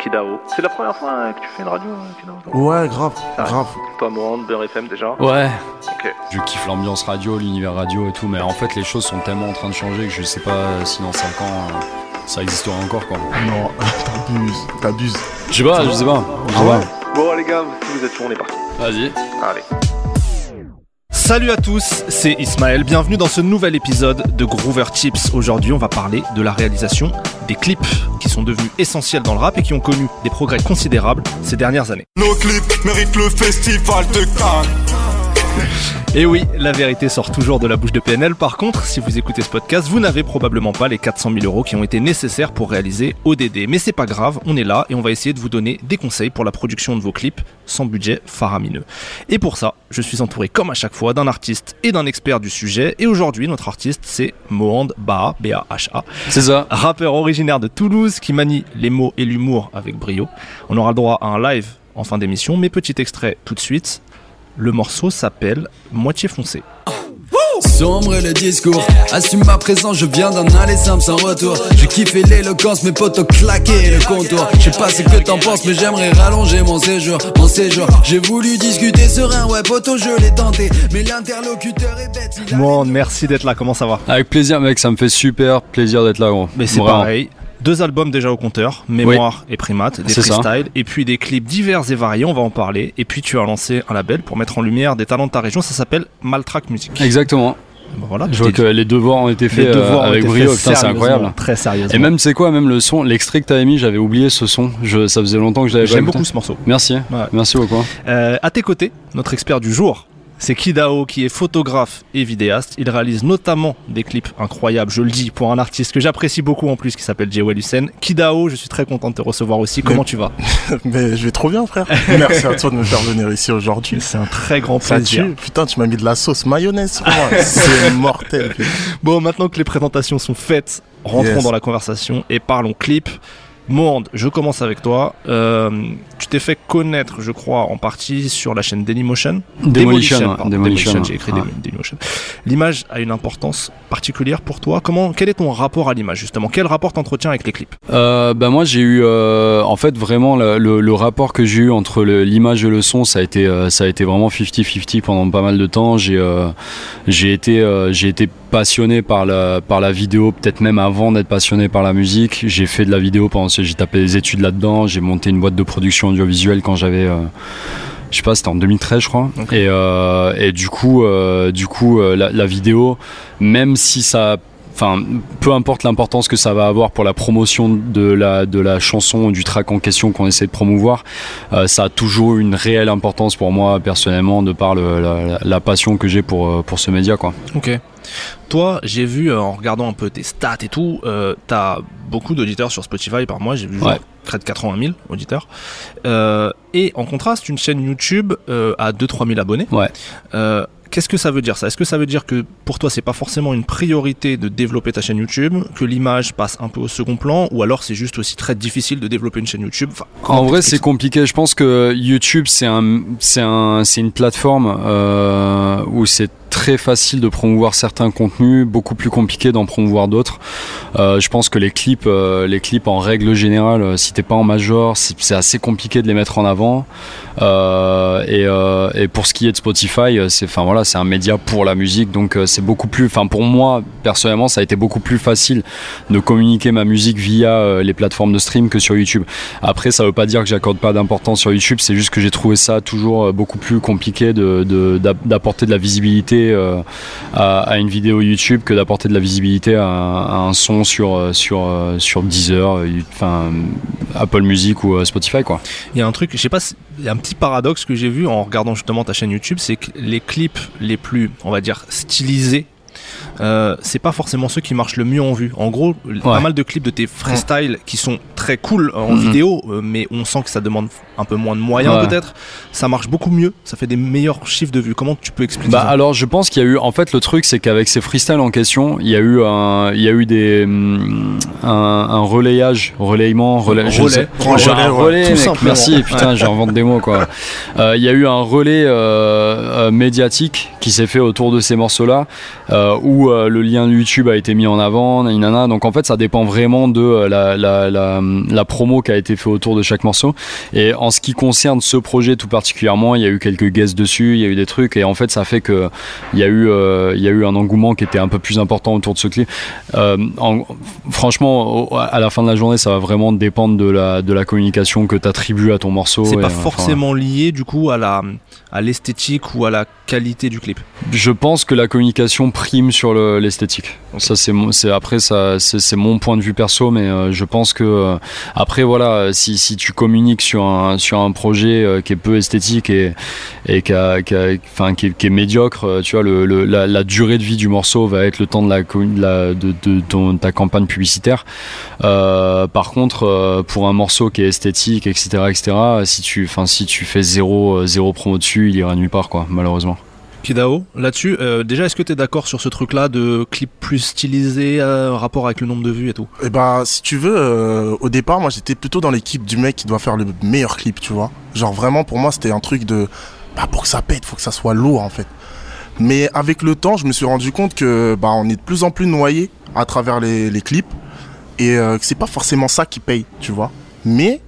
Kidao. C'est la première fois que tu fais une radio, Kidao toi? Ouais, grave, Ah, grave. Toi, Morand, Beurre FM déjà? Ouais, Ok. je kiffe l'ambiance radio, l'univers radio et tout, mais en fait les choses sont tellement en train de changer que je sais pas si dans 5 ans euh, ça existera encore quoi. Non, t'abuses, t'abuses. Je sais pas, je sais pas. Je sais Ah ouais Bon, les gars, si vous êtes chaud, on est parti. pas. Vas-y. Allez. Salut à tous, c'est Ismaël. Bienvenue dans ce nouvel épisode de Groover Tips. Aujourd'hui, on va parler de la réalisation des clips qui sont devenus essentiels dans le rap et qui ont connu des progrès considérables ces dernières années. Nos clips méritent le festival de Cannes. Et oui, la vérité sort toujours de la bouche de PNL. Par contre, si vous écoutez ce podcast, vous n'avez probablement pas les 400 000 euros qui ont été nécessaires pour réaliser ODD. Mais c'est pas grave, on est là et on va essayer de vous donner des conseils pour la production de vos clips sans budget faramineux. Et pour ça, je suis entouré comme à chaque fois d'un artiste et d'un expert du sujet. Et aujourd'hui, notre artiste, c'est Mohand Baha, B-A-H-A, C'est ça. rappeur originaire de Toulouse qui manie les mots et l'humour avec brio. On aura le droit à un live en fin d'émission, mais petit extrait tout de suite. Le morceau s'appelle Moitié foncé. Sombre le discours, assume ma présence, je viens d'en aller simple sans retour. J'ai kiffé l'éloquence, mes potos claqué le contour. Je sais pas ce que t'en penses, mais j'aimerais rallonger mon séjour. Mon séjour, j'ai voulu discuter serein, ouais, poto, je l'ai tenté. Mais l'interlocuteur est bête. Mohand, merci d'être là, comment ça va? Avec plaisir mec, ça me fait super plaisir d'être là gros. Mais c'est pareil. Deux albums déjà au compteur, Mémoire et Primate, des freestyles, et puis des clips divers et variés, on va en parler. Et puis tu as lancé un label pour mettre en lumière des talents de ta région, ça s'appelle Maltrack Music. Exactement. Bon, voilà, Je vois que les devoirs ont été faits euh, avec brio, c'est incroyable. Très sérieusement. Et même c'est quoi, même le son, l'extrait que t'avais mis, j'avais oublié ce son. Je, ça faisait longtemps que je l'avais J'aime beaucoup ce morceau. Merci, Ouais. merci beaucoup. Euh, à tes côtés, notre expert du jour, c'est Kidao qui est photographe et vidéaste. Il réalise notamment des clips incroyables, je le dis, pour un artiste que j'apprécie beaucoup en plus qui s'appelle Jewel Hussein. Kidao, je suis très content de te recevoir aussi. Comment tu vas? Mais je vais trop bien, frère. Merci à toi de me faire venir ici aujourd'hui. C'est un très grand plaisir. Putain, tu m'as mis de la sauce mayonnaise sur moi. C'est mortel. putain. Bon, maintenant que les présentations sont faites, rentrons Yes. dans la conversation et parlons clip. Monde, je commence avec toi. Euh, tu t'es fait connaître, je crois, en partie sur la chaîne Dailymotion. Demolition, pardon, Demolition, j'ai écrit ouais. Daily- Dailymotion. L'image a une importance particulière pour toi. Comment, quel est ton rapport à l'image justement? Quel rapport t'entretiens avec les clips? Euh, bah moi j'ai eu euh, en fait vraiment le, le- le rapport que j'ai eu entre l'image et le son ça a été ça a été vraiment 50-50 pendant pas mal de temps j'ai j'ai été j'ai été passionné par la par la vidéo peut-être même avant d'être passionné par la musique j'ai fait de la vidéo pendant j'ai tapé des études là-dedans j'ai monté une boîte de production audiovisuelle quand j'avais euh, je sais pas, c'était en 2013 je crois. Et, euh, et du coup, euh, du coup, euh, la, la vidéo, même si ça, enfin, peu importe l'importance que ça va avoir pour la promotion de la de la chanson ou du track en question qu'on essaie de promouvoir, euh, ça a toujours une réelle importance pour moi personnellement de par le- la, la passion que j'ai pour pour ce média quoi. Ok. Toi, j'ai vu euh, en regardant un peu tes stats et tout, euh, t'as beaucoup d'auditeurs sur Spotify par mois. J'ai vu Ouais. près de 80 000 auditeurs. Euh, et en contraste, une chaîne YouTube euh, a 2-3 000 abonnés. Ouais. Euh, Qu'est-ce que ça veut dire ça? Est-ce que ça veut dire que pour toi c'est pas forcément une priorité de développer ta chaîne YouTube, que l'image passe un peu au second plan, ou alors c'est juste aussi très difficile de développer une chaîne YouTube? Enfin, En vrai, c'est compliqué. Je pense que YouTube, c'est un, c'est un, une plateforme où c'est très facile de promouvoir certains contenus, beaucoup plus compliqué d'en promouvoir d'autres. Euh, je pense que les clips, euh, les clips en règle générale, euh, si t'es pas en major, c'est assez compliqué de les mettre en avant. Et, pour ce qui est de Spotify, c'est, enfin voilà, c'est un média pour la musique, donc c'est beaucoup plus, enfin pour moi personnellement, ça a été beaucoup plus facile de communiquer ma musique via les plateformes de stream que sur YouTube. Après, ça veut pas dire que j'accorde pas d'importance sur YouTube, c'est juste que j'ai trouvé ça toujours beaucoup plus compliqué d'apporter de la visibilité euh, à, à une vidéo YouTube que d'apporter de la visibilité à, un- à un son sur euh, sur euh, sur Deezer, enfin Apple Music ou Spotify quoi. Il y a un truc, je sais pas, il y a un petit paradoxe que j'ai vu en regardant justement ta chaîne YouTube, c'est que les clips les plus, on va dire, stylisés euh, c'est pas forcément ceux qui marchent le mieux en vue. En gros, pas mal de clips de tes freestyles qui sont très cool en Mhm. vidéo, mais on sent que ça demande un peu moins de moyens Ouais. peut-être. Ça marche beaucoup mieux, ça fait des meilleurs chiffres de vues. Comment tu peux expliquer Bah ça alors je pense qu'il y a eu en fait le truc c'est qu'avec ces freestyles en question il y a eu un il y a eu des hum, un, un relayage relayement relais je Relais. sais- Relais, J'ai un ouais. relais Tout mec, merci putain j'invente des mots quoi Euh, il y a eu un relais euh, euh, médiatique qui s'est fait autour de ces morceaux là où le lien YouTube a été mis en avant nanana. donc en fait ça dépend vraiment de la, la, la, la promo qui a été fait autour de chaque morceau et en ce qui concerne ce projet tout particulièrement, il y a eu quelques guests dessus, il y a eu des trucs, et en fait, ça fait que il y a eu, euh, il y a eu un engouement qui était un peu plus important autour de ce clip. Euh, en- franchement, à la fin de la journée, ça va vraiment dépendre de la, de la communication que tu attribues à ton morceau. C'est pas enfin, forcément lié du coup à la à l'esthétique ou à la qualité du clip. Je pense que la communication prime sur le- l'esthétique. Ça c'est après ça c'est mon point de vue perso, mais euh, je pense que après voilà si, si tu communiques sur un sur un projet euh, qui est peu esthétique et qui est, médiocre, euh, tu vois la, durée de vie du morceau va être le temps de ta campagne publicitaire. Euh, par contre pour un morceau qui est esthétique etc etc si tu si tu fais zéro zéro promo dessus il ira nulle part quoi malheureusement. Kidao, là-dessus, euh, déjà, est-ce que tu es d'accord sur ce truc-là de clip plus stylisé, euh, rapport avec le nombre de vues et tout? Et bah, si tu veux, euh, au départ, moi j'étais plutôt dans l'équipe du mec qui doit faire le meilleur clip, tu vois. Genre vraiment, pour moi, c'était un truc de. Bah, pour que ça pète, faut que ça soit lourd en fait. Mais avec le temps, je me suis rendu compte que bah, on est de plus en plus noyé à travers les, clips et que c'est pas forcément ça qui paye, tu vois. Mais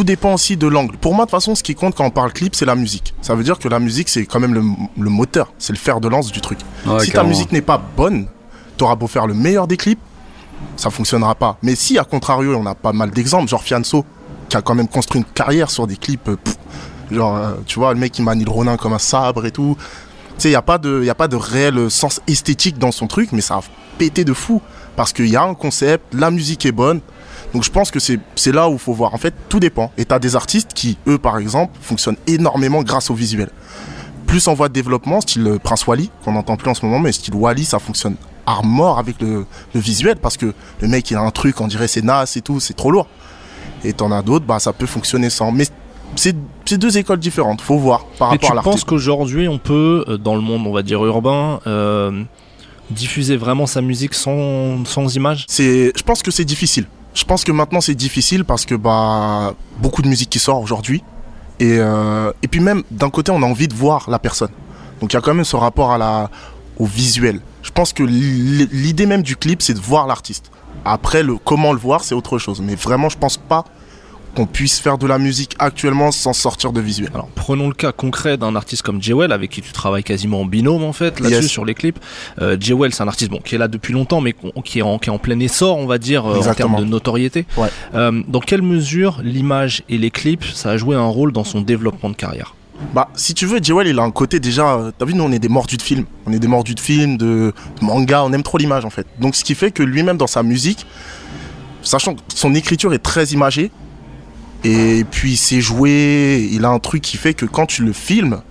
tout dépend aussi de l'angle. Pour moi, de toute façon, ce qui compte quand on parle clip, c'est la musique. Ça veut dire que la musique, c'est quand même le, le moteur, c'est le fer de lance du truc. Ouais, si ta musique n'est pas bonne, t'auras beau faire le meilleur des clips, ça fonctionnera pas. Mais si, à contrario, on a pas mal d'exemples, genre Fianso, qui a quand même construit une carrière sur des clips, euh, pff, genre, euh, tu vois, le mec qui manie le Ronin comme un sabre et tout. Tu sais, il n'y a, pas de- y a pas de réel sens esthétique dans son truc, mais ça a pété de fou. Parce qu'il y a un concept, la musique est bonne. Donc je pense que c'est là où il faut voir. En fait, tout dépend. Et tu as des artistes qui, eux, par exemple, fonctionnent énormément grâce au visuel. Plus en voie de développement, style euh, Prince Wally, qu'on n'entend plus en ce moment, mais style Wally, ça fonctionne à mort avec le, le visuel parce que le mec, il a un truc, on dirait c'est nas et tout, c'est trop lourd. Et t'en as d'autres, bah ça peut fonctionner sans. Mais c'est deux écoles différentes, faut voir par Mais rapport tu à penses l'artiste. qu'aujourd'hui, on peut, euh, dans le monde, on va dire urbain, euh, diffuser vraiment sa musique sans, sans image je pense que c'est difficile. Je pense que maintenant c'est difficile parce que bah beaucoup de musique qui sort aujourd'hui et euh, et puis même d'un côté on a envie de voir la personne. Donc il y a quand même ce rapport à la au visuel. Je pense que l'i- l'idée même du clip c'est de voir l'artiste. Après le comment le voir c'est autre chose. Mais vraiment je pense pas qu'on puisse faire de la musique actuellement sans sortir de visuel. Alors prenons le cas concret d'un artiste comme Jewel avec qui tu travailles quasiment en binôme en fait là-dessus Yes. sur les clips. Euh, Jewel c'est un artiste bon qui est là depuis longtemps mais qui est en, qui est en plein essor on va dire euh, en termes de notoriété. Ouais. Euh, dans quelle mesure l'image et les clips ça a joué un rôle dans son développement de carrière? Bah, si tu veux, Jewel, il a un côté déjà. euh, T'as vu, nous, on est des mordus de film. On est des mordus de film, de, de manga. On aime trop l'image, en fait. Donc, ce qui fait que lui-même, dans sa musique, sachant que son écriture est très imagée, et puis c'est joué, il a un truc qui fait que quand tu le filmes,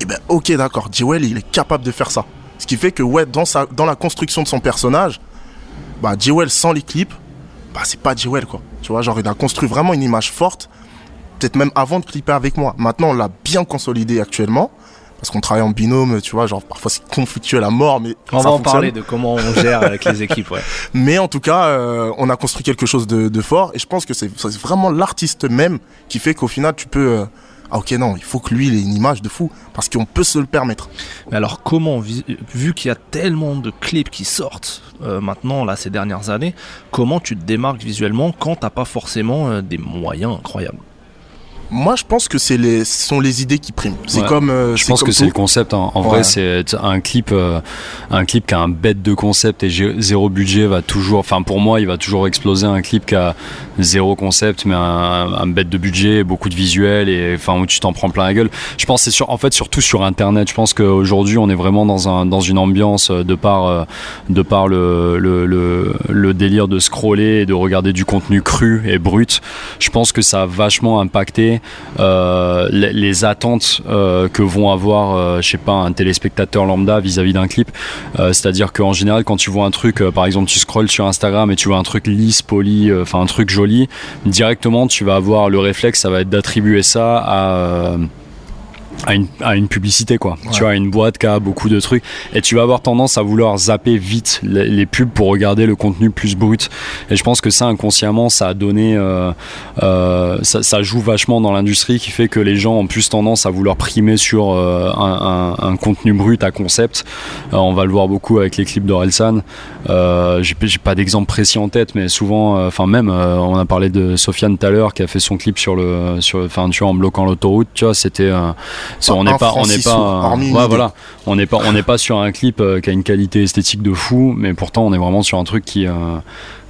eh ben, ok, d'accord, Jewel, il est capable de faire ça. Ce qui fait que, ouais, dans, sa, dans la construction de son personnage, bah, Jewel sans les clips, bah, c'est pas Jewel, quoi. Tu vois, genre, il a construit vraiment une image forte peut-être même avant de clipper avec moi. Maintenant, on l'a bien consolidé actuellement. Parce qu'on travaille en binôme, tu vois, genre parfois c'est conflictuel à mort, mais On ça va en fonctionne. parler de comment on gère avec les équipes ouais. Mais en tout cas, euh, on a construit quelque chose de, de fort et je pense que c'est vraiment l'artiste même qui fait qu'au final, tu peux. euh, ah ok, non, il faut que lui, il ait une image de fou parce qu'on peut se le permettre. Mais alors comment, vu qu'il y a tellement de clips qui sortent euh, maintenant, là, ces dernières années, comment tu te démarques visuellement quand t'as pas forcément euh, des moyens incroyables? Moi, je pense que c'est les, ce sont les idées qui priment. C'est Ouais. comme. euh, Je pense comme que c'est le concept. hein. En Ouais. vrai, c'est un clip, euh, un clip qui a un bête de concept et zéro budget va toujours. Enfin, pour moi, il va toujours exploser un clip qui a zéro concept, mais un, un bête de budget, beaucoup de visuels et enfin où tu t'en prends plein la gueule. Je pense que c'est sur, en fait, surtout sur Internet. Je pense qu'aujourd'hui, on est vraiment dans un dans une ambiance euh, de par euh, de par le, le, le, le délire de scroller et de regarder du contenu cru et brut. Je pense que ça a vachement impacté euh, les, attentes euh, que vont avoir, euh, je sais pas, un téléspectateur lambda vis-à-vis d'un clip. C'est-à-dire qu'en général, quand tu vois un truc, par exemple, tu scrolles sur Instagram et tu vois un truc lisse, poli, enfin un truc joli, directement, tu vas avoir le réflexe, ça va être d'attribuer ça à à une, à une publicité quoi. Tu vois une boîte qui a beaucoup de trucs. Et tu vas avoir tendance à vouloir zapper vite les, les pubs pour regarder le contenu plus brut. Et je pense que ça inconsciemment ça a donné euh, euh, ça, ça joue vachement dans l'industrie qui fait que les gens ont plus tendance à vouloir primer sur euh, un, un, un contenu brut à concept. Euh, on va le voir beaucoup avec les clips d'Orelsan. Euh, j'ai j'ai pas d'exemple précis en tête mais souvent euh, enfin même euh, on a parlé de Sofiane tout à l'heure qui a fait son clip sur le sur enfin tu vois en bloquant l'autoroute. Tu vois c'était on n'est pas on n'est pas ouais, voilà on n'est pas on n'est pas sur un clip euh, qui a une qualité esthétique de fou mais pourtant on est vraiment sur un truc qui euh,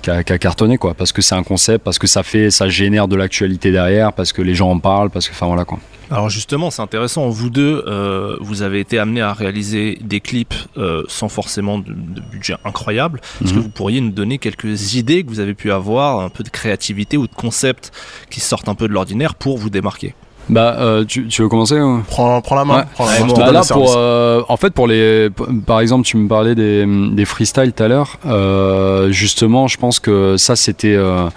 qui a, qui a cartonné quoi parce que c'est un concept parce que ça fait ça génère de l'actualité derrière parce que les gens en parlent parce que enfin voilà quoi Alors justement, c'est intéressant. Vous deux, euh, vous avez été amenés à réaliser des clips euh, sans forcément de, de budget incroyable. Est-ce que Mhm. vous pourriez nous donner quelques idées que vous avez pu avoir, un peu de créativité ou de concepts qui sortent un peu de l'ordinaire pour vous démarquer? Bah euh, tu, tu veux commencer ou Prends, prends la main. Ouais. prends la Ouais, main, je bon, te Bah là, pour, euh, en fait, pour les, par exemple, tu me parlais des, des freestyles tout à l'heure. Euh, justement, je pense que ça, c'était, euh,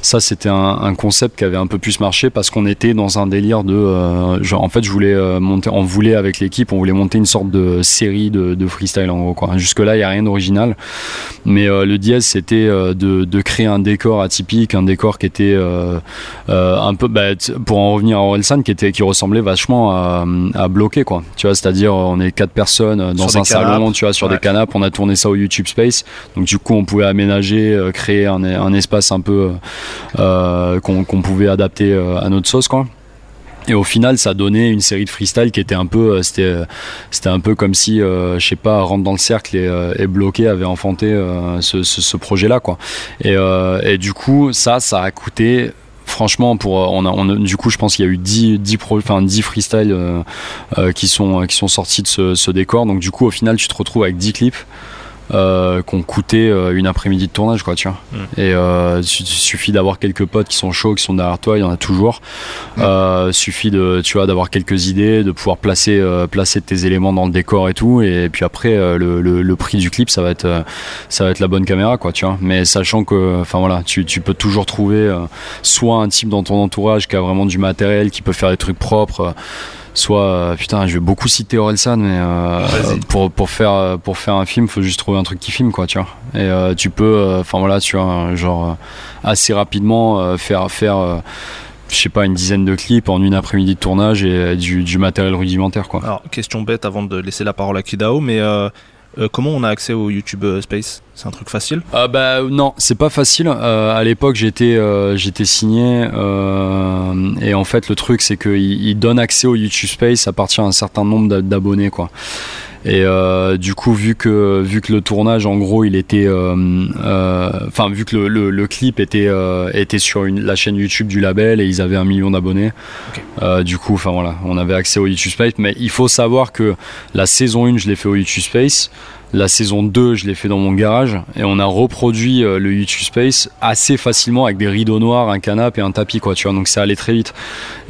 ça, c'était un, un concept qui avait un peu plus marché parce qu'on était dans un délire de, euh, genre, en fait, je voulais euh, monter, on voulait avec l'équipe, on voulait monter une sorte de série de, de freestyle en gros. Quoi. Jusque là, il y a rien d'original, mais euh, le dièse, c'était euh, de, de créer un décor atypique, un décor qui était euh, euh, un peu, bah, pour en revenir à Orelsan, qui était, qui ressemblait vachement à, à bloquer quoi. Tu vois, c'est-à-dire on est quatre personnes euh, dans Sur un salon, tu vois, sur Ouais. des canapes. On a tourné ça au YouTube Space, donc du coup on pouvait aménager, euh, créer un, un espace un peu euh, qu'on pouvait adapter à notre sauce quoi. Et au final, ça donnait une série de freestyle qui était un peu, c'était, c'était un peu comme si, euh, je sais pas, rentre dans le cercle et, et bloqué avait enfanté euh, ce, ce, ce projet-là, quoi. Et, euh, et du coup, ça, ça a coûté. Franchement, pour euh, on a, on a- du coup, je pense qu'il y a eu 10 10 pro, enfin 10 freestyles euh, euh, qui sont qui sont sortis de ce, ce décor. Donc du coup, au final, tu te retrouves avec 10 clips euh, qui ont coûté euh, une après-midi de tournage, quoi, tu vois. Mm. Et euh, il suffit d'avoir quelques potes qui sont chauds, qui sont derrière toi, il y en a toujours. Euh, suffit de, tu vois, d'avoir quelques idées, de pouvoir placer, euh, placer tes éléments dans le décor et tout. Et puis après, euh, le, le, le prix du clip, ça va être, euh, ça va être la bonne caméra, quoi, tu vois. Mais sachant que, enfin voilà, tu, tu peux toujours trouver euh, soit un type dans ton entourage qui a vraiment du matériel, qui peut faire des trucs propres. Euh, Soit, euh, putain, je vais beaucoup citer Orelsan, mais euh, pour, pour, faire, pour faire un film, faut juste trouver un truc qui filme, quoi, tu vois. Et euh, tu peux, euh, enfin voilà, tu vois, genre, euh, assez rapidement euh, faire, faire euh, je sais pas, une dizaine de clips en une après-midi de tournage et euh, du, du matériel rudimentaire, quoi. Alors, question bête avant de laisser la parole à Kidao, mais euh, euh, comment on a accès au YouTube euh, Space? C'est un truc facile? Ah bah non, c'est pas facile. Euh, à l'époque, j'étais euh, j'étais signé euh, et en fait le truc c'est qu'il il donne accès au YouTube Space à partir d'un certain nombre d'a- d'abonnés quoi. Et euh, du coup, vu que vu que le tournage, en gros, il était, euh, euh, enfin, vu que le, le, le clip était euh, était sur une, la chaîne YouTube du label et ils avaient un million d'abonnés, euh, du coup, enfin voilà, on avait accès au YouTube Space. Mais il faut savoir que la saison 1, je l'ai fait au YouTube Space. La saison 2, je l'ai fait dans mon garage et on a reproduit euh, le YouTube Space assez facilement avec des rideaux noirs, un canapé et un tapis, quoi, tu vois. Donc ça allait très vite.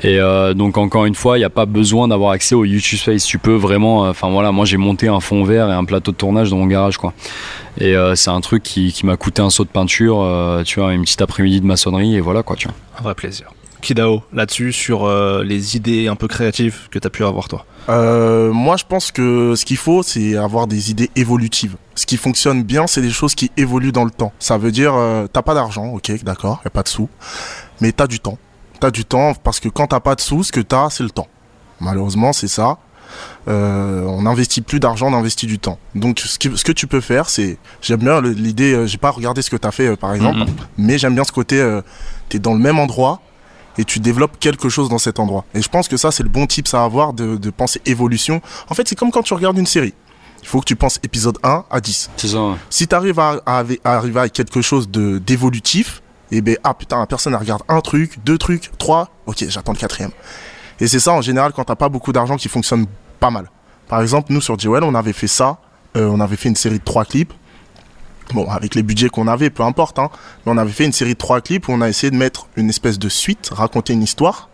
Et euh, donc encore une fois, il n'y a pas besoin d'avoir accès au YouTube Space. Tu peux vraiment, euh, enfin voilà, moi j'ai monté un fond vert et un plateau de tournage dans mon garage, quoi. Et c'est un truc qui, m'a coûté un saut de peinture, tu vois, une petite après-midi de maçonnerie et voilà, quoi, tu vois. Un vrai plaisir. Kidao, là-dessus, sur euh, les idées un peu créatives que tu as pu avoir toi? Euh, moi, je pense que ce qu'il faut, c'est avoir des idées évolutives. Ce qui fonctionne bien, c'est des choses qui évoluent dans le temps. Ça veut dire, euh, t'as pas d'argent, ok, d'accord, y a pas de sous, mais t'as du temps. T'as du temps parce que quand t'as pas de sous, ce que t'as, c'est le temps. Malheureusement, c'est ça. Euh, on n'investit plus d'argent, on investit du temps. Donc, ce que, ce que tu peux faire, c'est, j'aime bien l'idée, euh, j'ai pas regardé ce que t'as fait, euh, par exemple, Mhm. mais j'aime bien ce côté, euh, t'es dans le même endroit et tu développes quelque chose dans cet endroit. Et je pense que ça, c'est le bon tips à avoir de, de penser évolution. En fait, c'est comme quand tu regardes une série. Il faut que tu penses épisode 1 à 10. C'est ça. ouais. Si tu arrives à, à, à arriver à quelque chose de d'évolutif, et ben ah putain, la personne elle regarde un truc, deux trucs, trois, ok, j'attends le quatrième. Et c'est ça en général quand t'as pas beaucoup d'argent qui fonctionne pas mal. Par exemple, nous sur Jewel, on avait fait ça, euh, on avait fait une série de trois clips. Bon, avec les budgets qu'on avait, peu importe, hein, mais on avait fait une série de trois clips où on a essayé de mettre une espèce de suite, raconter une histoire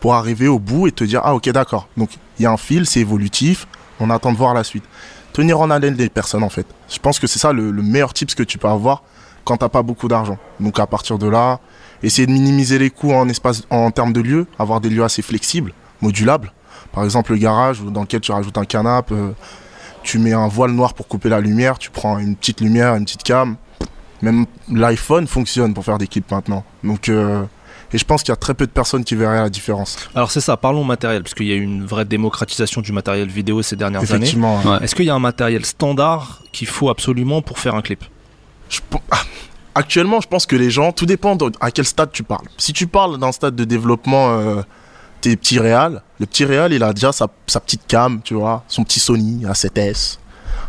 pour arriver au bout et te dire ah ok d'accord. Donc il y a un fil, c'est évolutif, on attend de voir la suite. Tenir en haleine les personnes en fait. Je pense que c'est ça le, le meilleur tips que tu peux avoir quand t'as pas beaucoup d'argent. Donc à partir de là, essayer de minimiser les coûts en espace, en termes de lieux, avoir des lieux assez flexibles, modulables. Par exemple le garage dans lequel tu rajoutes un canapé, euh, tu mets un voile noir pour couper la lumière, tu prends une petite lumière, une petite cam. Même l'iPhone fonctionne pour faire des clips maintenant. Donc euh, et je pense qu'il y a très peu de personnes qui verraient la différence. Alors c'est ça, parlons matériel, parce qu'il y a eu une vraie démocratisation du matériel vidéo ces dernières années. Effectivement. Ouais. Est-ce qu'il y a un matériel standard qu'il faut absolument pour faire un clip? Je ah, Actuellement, je pense que les gens, tout dépend de- à quel stade tu parles. Si tu parles d'un stade de développement, euh, tes petits réals, le petit réal, il a déjà sa, sa petite cam, tu vois, son petit Sony A7S,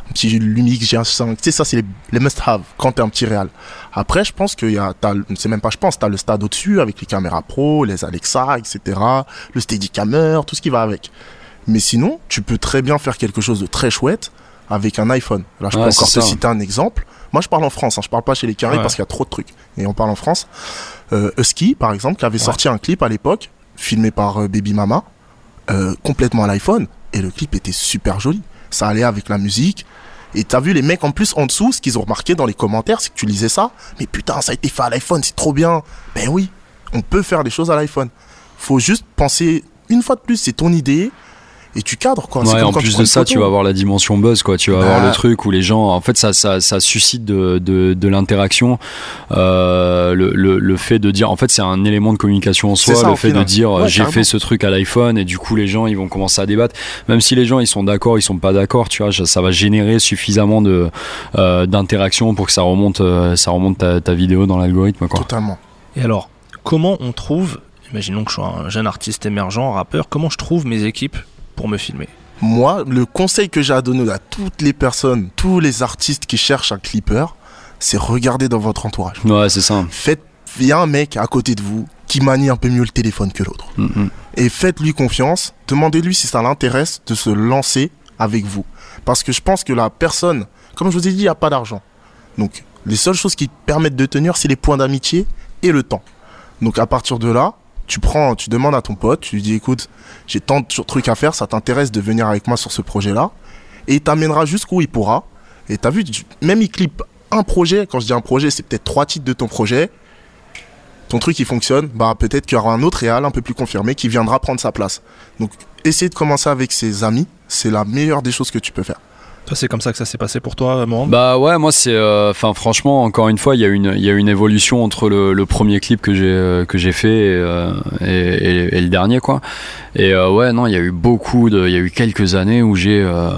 un petit Lumix G1.5. Tu sais, ça, c'est les, les must-have quand t'es un petit réal. Après, je pense qu'il y a, c'est même pas je pense, t'as le stade au-dessus avec les caméras pro, les Alexa, etc., le Steadicammer, tout ce qui va avec. Mais sinon, tu peux très bien faire quelque chose de très chouette avec un iPhone. Là, je Ouais, peux encore te ça. citer un exemple. Moi, je parle en France, hein, je parle pas chez les carrés Ouais. parce qu'il y a trop de trucs. Et on parle en France. Euh, Husky, par exemple, qui avait sorti un clip à l'époque, filmé par euh, Baby Mama, euh, complètement à l'iPhone. Et le clip était super joli. Ça allait avec la musique. Et t'as vu les mecs en plus en dessous, ce qu'ils ont remarqué dans les commentaires, c'est que tu lisais ça. Mais putain, ça a été fait à l'iPhone, c'est trop bien. Ben oui, on peut faire des choses à l'iPhone. Faut juste penser, une fois de plus, c'est ton idée. Et tu cadres quoi. Ouais, en plus de ça, tu vas avoir la dimension buzz, quoi. Tu vas Bah. avoir le truc où les gens, en fait, ça, ça, ça suscite de, de, de l'interaction. Euh, le, le, le fait de dire, en fait, c'est un élément de communication en soi. Ça, le fait de dire, Ouais, j'ai fait ce truc à l'iPhone et du coup, les gens, ils vont commencer à débattre. Même si les gens, ils sont d'accord, ils sont pas d'accord, tu vois, ça ça va générer suffisamment de euh, d'interaction pour que ça remonte, euh, ça remonte ta, ta vidéo dans l'algorithme, quoi. Totalement. Et alors, comment on trouve, imaginons que je sois un jeune artiste émergent, un rappeur, comment je trouve mes équipes pour me filmer Moi, le conseil que j'ai à donner à toutes les personnes, tous les artistes qui cherchent un clipper, c'est regarder dans votre entourage. Ouais, c'est ça. Faites, il y a un mec à côté de vous qui manie un peu mieux le téléphone que l'autre. Mm, mm. Et faites-lui confiance. Demandez-lui si ça l'intéresse de se lancer avec vous. Parce que je pense que la personne, comme je vous ai dit, il n'y a pas d'argent. Donc, les seules choses qui permettent de tenir, c'est les points d'amitié et le temps. Donc, à partir de là, tu prends, tu demandes à ton pote, tu lui dis, écoute, j'ai tant de trucs à faire, ça t'intéresse de venir avec moi sur ce projet-là. Et il t'amènera jusqu'où il pourra. Et t'as vu, même il clip un projet, quand je dis un projet, c'est peut-être trois titres de ton projet. Ton truc il fonctionne, bah peut-être qu'il y aura un autre réal un peu plus confirmé qui viendra prendre sa place. Donc essayer de commencer avec ses amis, c'est la meilleure des choses que tu peux faire. C'est comme ça que ça s'est passé pour toi, Morand? Bah ouais, moi c'est, enfin franchement, encore une fois, il y a une, y a une évolution entre le, premier clip que j'ai euh, fait et, euh, et, le dernier quoi. Et euh, ouais, non, il y a eu beaucoup de, il y a eu quelques années où j'ai euh, euh,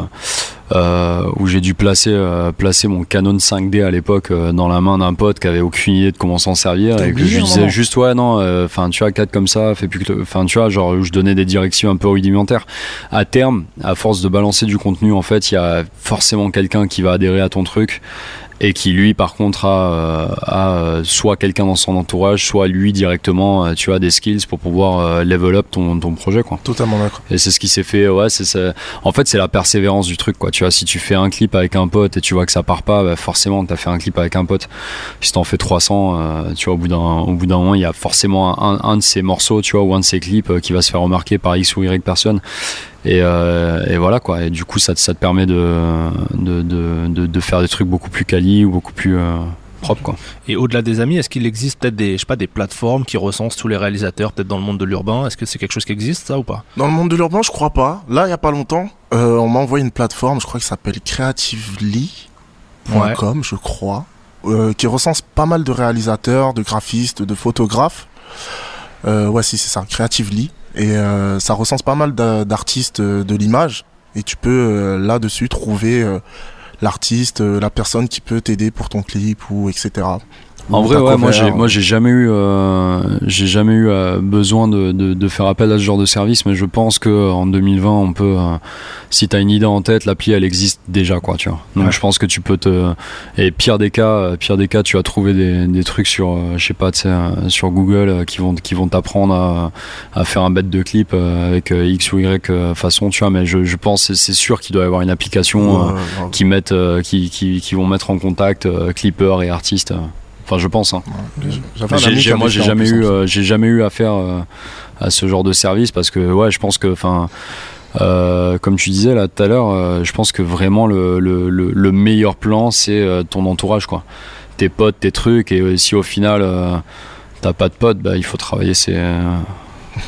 où j'ai dû placer euh, placer mon Canon 5D à l'époque euh, dans la main d'un pote qui avait aucune idée de comment s'en servir et que je lui disais juste ouais non, euh, enfin tu vois 4 comme ça, fais plus que, enfin tu vois genre où je donnais des directives un peu rudimentaires. À terme, à force de balancer du contenu, en fait, il y a forcément quelqu'un qui va adhérer à ton truc et qui lui par contre a, euh, a, euh, soit quelqu'un dans son entourage soit lui directement euh, tu as des skills pour pouvoir level up ton, ton projet quoi. Totalement d'accord. et c'est ce qui s'est fait ouais c'est en fait c'est la persévérance du truc quoi. Tu vois si tu fais un clip avec un pote et tu vois que ça part pas bah, forcément t'as fait un clip avec un pote. Si t'en fais 300 euh, tu vois au bout d'un au bout d'un moment il y a forcément un, un de ces morceaux tu vois ou un de ces clips qui va se faire remarquer par x ou y personne et, euh, et voilà quoi et du coup ça, te- ça te permet de de, de, de, de faire des trucs beaucoup plus quali ou beaucoup plus euh, propres quoi Et au-delà des amis, est-ce qu'il existe peut-être des, je sais pas, des plateformes qui recensent tous les réalisateurs, peut-être dans le monde de l'urbain? Est-ce que c'est quelque chose qui existe, ça ou pas? Dans le monde de l'urbain, je crois pas. Là, il y a pas longtemps, euh, on m'a envoyé une plateforme, je crois que ça s'appelle creatively.com, je crois, euh, qui recense pas mal de réalisateurs, de graphistes, de photographes. Euh, ouais, si c'est ça, Creatively. Et euh, ça recense pas mal d'a- d'artistes euh, de l'image. Et tu peux euh, là-dessus trouver l'artiste, la personne qui peut t'aider pour ton clip ou etc. En vrai, ouais, moi j'ai, moi j'ai jamais eu, euh, j'ai jamais eu euh, besoin de, de, de faire appel à ce genre de service, mais je pense que euh, en 2020, on peut, euh, si t'as une idée en tête, l'appli elle existe déjà, quoi, tu vois. Donc Ouais. je pense que tu peux te, et pire des cas, pire des cas, tu vas trouver des, des trucs sur, je sais pas, tu sur Google qui vont, qui vont t'apprendre à, à faire un bête de clip avec X ou Y façon, tu vois. Mais je, je pense, c'est- sûr qu'il doit y avoir une application. Ouais, ouais, qui mettent qui, qui, qui vont mettre en contact clippers et artistes. Enfin je pense hein. J'ai- moi avait j'ai jamais eu euh, j'ai jamais eu affaire euh, à ce genre de service parce que ouais, je pense que enfin. Euh, comme tu disais là tout à l'heure, je pense que vraiment le, le, le, le meilleur plan c'est ton entourage quoi, tes potes, tes trucs et si au final t'as pas de potes, bah, il faut travailler ses,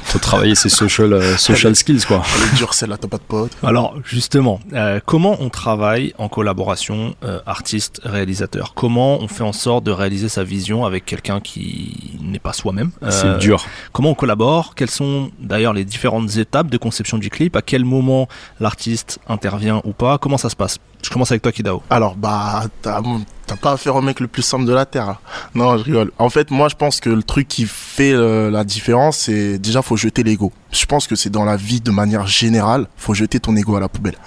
faut travailler ses social, euh, social skills quoi. Elle est dure, celle-là, t'as pas de pote. Alors justement, euh, comment on travaille en collaboration euh, artiste-réalisateur Comment on fait en sorte de réaliser sa vision avec quelqu'un qui n'est pas soi-même? C'est dur. Comment on collabore? Quelles sont d'ailleurs les différentes étapes de conception du clip? À quel moment l'artiste intervient ou pas? Comment ça se passe? Je commence avec toi Kidao. Alors, bah, t'as pas affaire au mec le plus simple de la Terre. là. Non, je rigole. En fait, moi, je pense que le truc qui fait euh, la différence, c'est déjà, faut jeter l'ego. Je pense que c'est dans la vie de manière générale, faut jeter ton ego à la poubelle.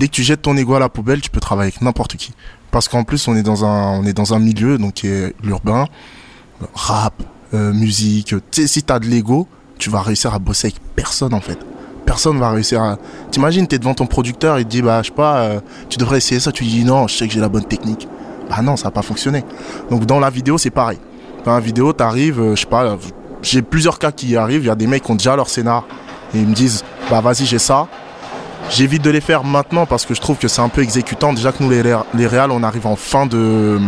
Dès que tu jettes ton ego à la poubelle, tu peux travailler avec n'importe qui. Parce qu'en plus, on est dans un, on est dans un milieu, donc qui est l'urbain, rap, euh, musique. Tu sais, si t'as de l'ego, tu vas réussir à bosser avec personne, en fait. Personne va réussir à. T'imagines, t'es devant ton producteur, il te dit, bah, je sais pas, euh, tu devrais essayer ça. Tu dis, non, je sais que j'ai la bonne technique. Bah non, ça va pas fonctionner. Donc dans la vidéo, c'est pareil. Dans la vidéo, t'arrives, euh, je sais pas, euh, j'ai plusieurs cas qui arrivent. Il y a des mecs qui ont déjà leur scénar et ils me disent, bah vas-y, j'ai ça. J'évite de les faire maintenant parce que je trouve que c'est un peu exécutant. Déjà que nous, les, les réals, on arrive en fin de,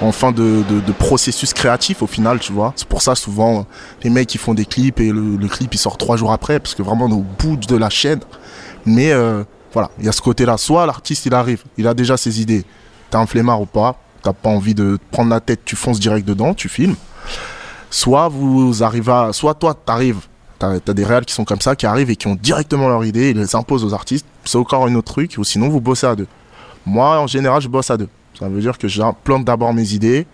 en fin de, processus créatif au final, tu vois. C'est pour ça, souvent, les mecs, ils font des clips et le, clip, il sort trois jours après parce que vraiment, on est au bout de la chaîne. Mais euh, voilà, il y a ce côté-là. Soit l'artiste, il arrive, il a déjà ses idées. T'as un flemmard ou pas, t'as pas envie de te prendre la tête, tu fonces direct dedans, tu filmes. Soit vous arrivez à, soit toi, t'arrives, t'as as des réals qui sont comme ça, qui arrivent et qui ont directement leur idée, ils les imposent aux artistes. C'est encore un autre truc, ou sinon vous bossez à deux. Moi, en général, je bosse à deux. Ça veut dire que j'implante d'abord mes idées,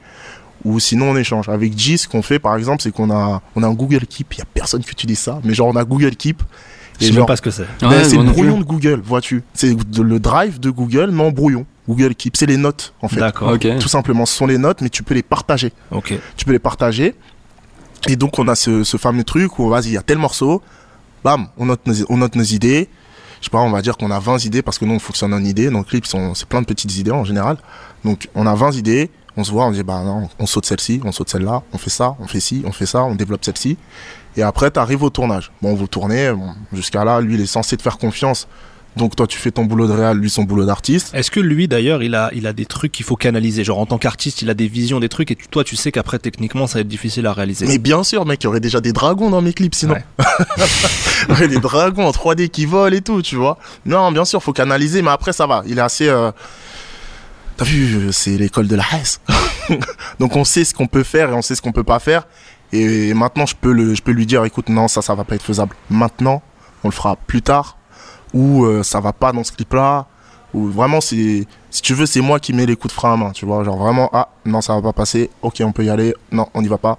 ou sinon on échange. Avec G, ce qu'on fait par exemple, c'est qu'on a, on a un Google Keep. Il y a personne qui utilise ça, mais genre on a Google Keep. Je sais genre- même pas ce que c'est. Ouais, c'est le brouillon de Google, vois-tu. C'est le drive de Google, mais en brouillon. Google Keep, c'est les notes en fait. D'accord. Ok. Tout simplement, ce sont les notes, mais tu peux les partager. Ok. Tu peux les partager. Et donc, on a ce, ce fameux truc où, vas-y, il y a tel morceau, bam, on note nos, on note nos idées. Je sais pas, on va dire qu'on a 20 idées parce que nous, on fonctionne en idées. Donc, clips, sont- c'est plein de petites idées en général. Donc, on a 20 idées. On se voit, on dit, bah non, on saute celle-ci, on saute celle-là, on fait ça, on fait ci, on fait ça, on développe celle-ci. Et après, tu arrives au tournage. Bon, vous tournez, bon, jusqu'à là, lui, il est censé te faire confiance. Donc, toi, tu fais ton boulot de réal, lui, son boulot d'artiste. Est-ce que lui d'ailleurs il a, il a des trucs qu'il faut canaliser? Genre en tant qu'artiste il a des visions, des trucs et tu- toi tu sais qu'après techniquement ça va être difficile à réaliser. Mais bien sûr, mec, il y aurait déjà des dragons dans mes clips sinon. Ouais. Il y aurait des dragons en 3D qui volent et tout, tu vois. Non, bien sûr, faut canaliser, mais après, ça va. Il est assez. euh, T'as vu, c'est l'école de la Hesse. Donc, on sait ce qu'on peut faire et on sait ce qu'on peut pas faire. Et maintenant, je peux, le, je peux lui dire écoute, non, ça, ça va pas être faisable. Maintenant, on le fera plus tard. Ou euh, ça va pas dans ce clip-là. Ou vraiment, c'est. Si tu veux, c'est moi qui mets les coups de frein à main, tu vois. Genre vraiment, ah, non, ça va pas passer. Ok, on peut y aller. Non, on n'y va pas.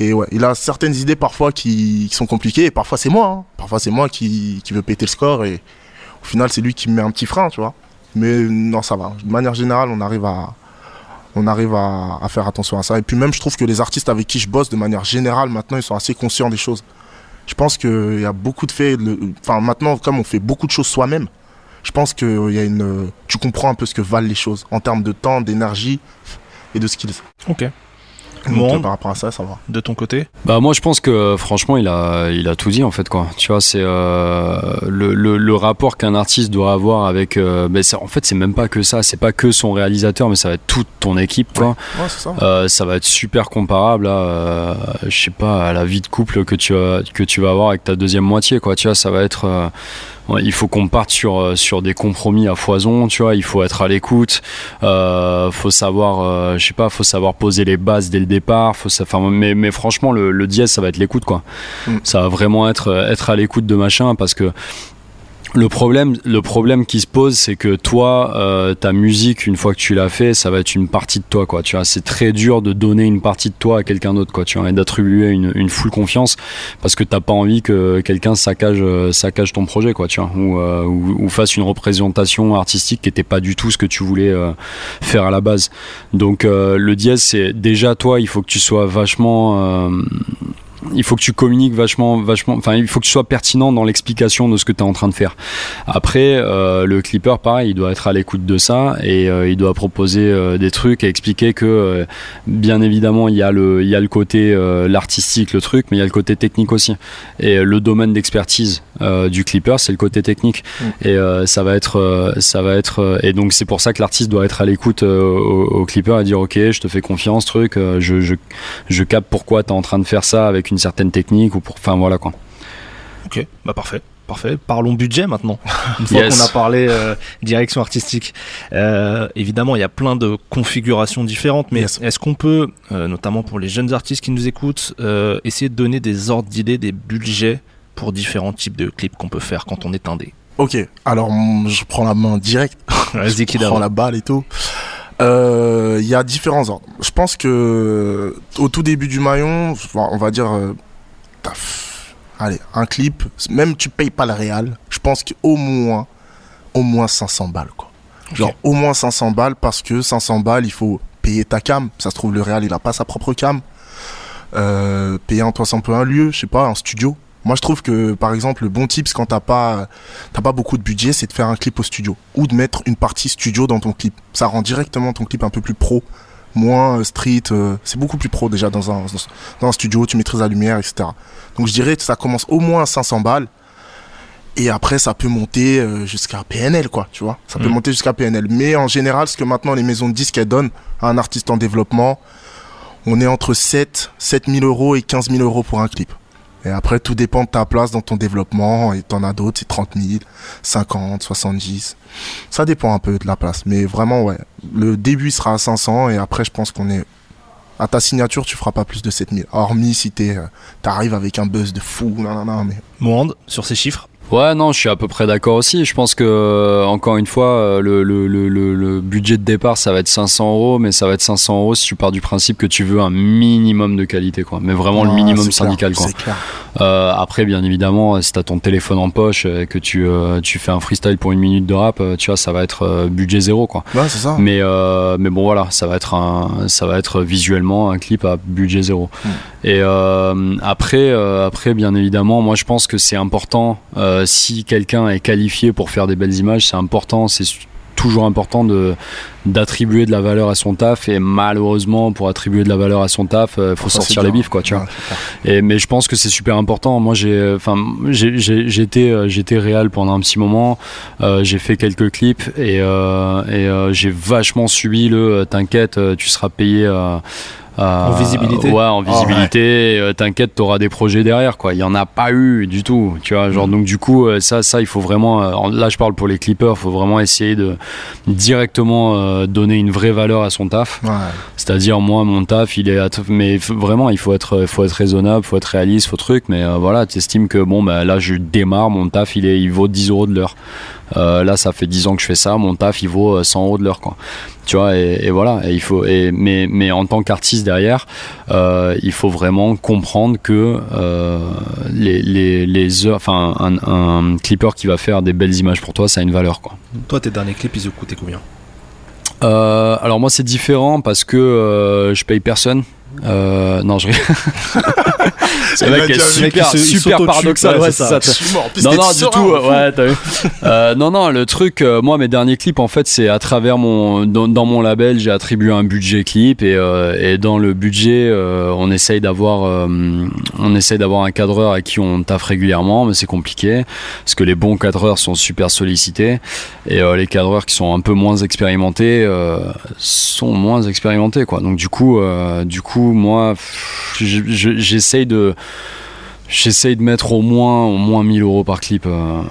Et ouais, il a certaines idées parfois qui, sont compliquées. Et parfois, c'est moi. hein. Parfois, c'est moi qui, veux péter le score. Et au final, c'est lui qui me met un petit frein, tu vois. Mais non, ça va. De manière générale, on arrive à. On arrive à faire attention à ça. Et puis même, je trouve que les artistes avec qui je bosse, de manière générale, maintenant, ils sont assez conscients des choses. Je pense qu'il y a beaucoup de faits. Enfin, maintenant, comme on fait beaucoup de choses soi-même, je pense que il y a une. Tu comprends un peu ce que valent les choses en termes de temps, d'énergie et de skills. Ok. Bon. euh, par rapport à ça, ça va. De ton côté Bah moi je pense que franchement il a il a tout dit en fait quoi. Tu vois c'est euh, le, le, le rapport qu'un artiste doit avoir avec euh, mais ça, en fait c'est même pas que ça, c'est pas que son réalisateur mais ça va être toute ton équipe quoi. Ouais, ça. Euh, ça va être super comparable à euh, je sais pas à la vie de couple que tu que tu vas avoir avec ta deuxième moitié quoi. Tu vois ça va être euh, il faut qu'on parte sur euh, sur des compromis à foison. Tu vois il faut être à l'écoute. Euh, faut savoir euh, je sais pas faut savoir poser les bases dès le départ. Faut ça, mais mais franchement le, le dièse ça va être l'écoute quoi. Mm. Ça va vraiment être euh, être à l'écoute de machin parce que le problème, le problème qui se pose, c'est que toi, euh, ta musique, une fois que tu l'as fait, ça va être une partie de toi, quoi. Tu vois, c'est très dur de donner une partie de toi à quelqu'un d'autre, quoi. Tu vois, et d'attribuer une, une full confiance parce que t'as pas envie que quelqu'un saccage, euh, saccage ton projet, quoi. Tu vois, ou, euh, ou, fasse une représentation artistique qui était pas du tout ce que tu voulais euh, faire à la base. Donc, euh, le dièse, c'est déjà toi, il faut que tu sois vachement euh, il faut que tu communiques vachement, vachement. Enfin, il faut que tu sois pertinent dans l'explication de ce que tu es en train de faire. Après, euh, le clipper, pareil, il doit être à l'écoute de ça et euh, il doit proposer euh, des trucs et expliquer que, bien évidemment, il y a le, il y a le côté l'artistique, le truc, mais il y a le côté technique aussi. Et le domaine d'expertise du clipper, c'est le côté technique. Et euh, ça va être, ça va être. et donc c'est pour ça que l'artiste doit être à l'écoute au, au clipper et dire, ok, je te fais confiance, truc, je, je, je capte pourquoi tu es en train de faire ça avec une certaine technique ou pour. Enfin voilà quoi. Ok, bah parfait. Parfait. Parlons budget maintenant. Une fois Yes. qu'on a parlé euh, direction artistique, Euh, évidemment, il y a plein de configurations différentes, mais Yes. est-ce qu'on peut, euh, notamment pour les jeunes artistes qui nous écoutent, euh, essayer de donner des ordres d'idées, des budgets pour différents types de clips qu'on peut faire quand on est indé? Ok, alors mm, je prends la main direct. Vas-y, je prends la balle et tout. Euh, Il y a différents ordres. Je pense que au tout début du maillon, on va dire, euh, allez, un clip, même tu payes pas le réal, je pense qu'au moins, au moins 500 balles quoi. Genre au moins 500 balles parce que 500 balles, il faut payer ta cam. Ça se trouve le réal, il a pas sa propre cam. Euh, payer un toi un peu un lieu, je sais pas, un studio. Moi, je trouve que, par exemple, le bon tips quand t'as pas, t'as pas beaucoup de budget, c'est de faire un clip au studio ou de mettre une partie studio dans ton clip. Ça rend directement ton clip un peu plus pro, moins euh, street. euh, c'est beaucoup plus pro déjà dans un, dans un studio. Tu maîtrises la lumière, etc. Donc, je dirais que ça commence au moins à 500 balles. Et après, ça peut monter euh, jusqu'à PNL, quoi, tu vois. Ça peut Mhm. monter jusqu'à PNL. Mais en général, ce que maintenant les maisons de disques, elles donnent à un artiste en développement, on est entre 7, 7 000 euros et 15 000 euros pour un clip. Après, tout dépend de ta place dans ton développement. Et t'en as d'autres, c'est 30 000, 50, 70. Ça dépend un peu de la place. Mais vraiment, ouais. Le début sera à 500 et après, je pense qu'on est. À ta signature, tu feras pas plus de 7000. Hormis si euh, t'arrives avec un buzz de fou, non. Mohand, sur ces chiffres Ouais, non, je suis à peu près d'accord aussi. Je pense que, euh, encore une fois, euh, le, le, le, budget de départ, ça va être 500 euros, mais ça va être 500 euros si tu pars du principe que tu veux un minimum de qualité, quoi. Mais vraiment le minimum c'est clair, syndical, quoi. C'est clair. Euh, après, bien évidemment, si t'as ton téléphone en poche et que tu, euh, tu fais un freestyle pour une minute de rap, euh, tu vois, ça va être euh, budget zéro, quoi. Ouais, c'est ça. Mais, euh, mais bon, voilà, ça va être un, ça va être visuellement un clip à budget zéro. Mm. Et euh, après, euh, après, bien évidemment, moi je pense que c'est important euh, si quelqu'un est qualifié pour faire des belles images, c'est important, c'est toujours important de d'attribuer de la valeur à son taf et malheureusement pour attribuer de la valeur à son taf il faut Ça, c'est sortir les bifs quoi tu vois Ouais, et, mais je pense que c'est super important. Moi, j'ai, enfin, j'étais, euh, j'étais réel pendant un petit moment. Euh, j'ai fait quelques clips et, euh, et euh, j'ai vachement subi le. euh, T'inquiète, euh, tu seras payé. Euh, En visibilité. Ouais, en visibilité. euh, T'inquiète, t'auras des projets derrière, quoi. Il y en a pas eu du tout, tu vois. Genre, donc du coup, euh, ça, ça, il faut vraiment. là, je parle pour les clippers. Il faut vraiment essayer de directement donner une vraie valeur à son taf. Ouais. C'est-à-dire moi mon taf il est mais vraiment il faut être faut être raisonnable, faut être réaliste, faut truc mais euh, voilà, tu estimes que bon bah là je démarre, mon taf il est il vaut 10 euros de l'heure. Euh, là ça fait 10 ans que je fais ça, mon taf il vaut euh, 100 euros de l'heure quoi. Tu vois et, et voilà, et il faut et mais mais en tant qu'artiste derrière, euh, il faut vraiment comprendre que euh, les, les les heures enfin un, un clipper qui va faire des belles images pour toi, ça a une valeur quoi. Toi, tes derniers clips, ils ont coûté combien? Euh, alors moi c'est différent parce que je paye personne. Euh, non, je. c'est vrai qu'elle super, super paradoxal. Ouais, ça. Non, non, du tout. Ouais, vu. Euh, non, non, le truc, euh, moi, mes derniers clips, en fait, c'est à travers mon, dans, dans mon label, j'ai attribué un budget clip et, et dans le budget, on essaye d'avoir, on essaye d'avoir un cadreur à qui on taffe régulièrement, mais c'est compliqué parce que les bons cadreurs sont super sollicités et les cadreurs qui sont un peu moins expérimentés sont moins expérimentés, quoi. Donc du coup, du coup, moi, j'essaye de J'essaye de mettre au moins, au moins 1000 euros par clip euh,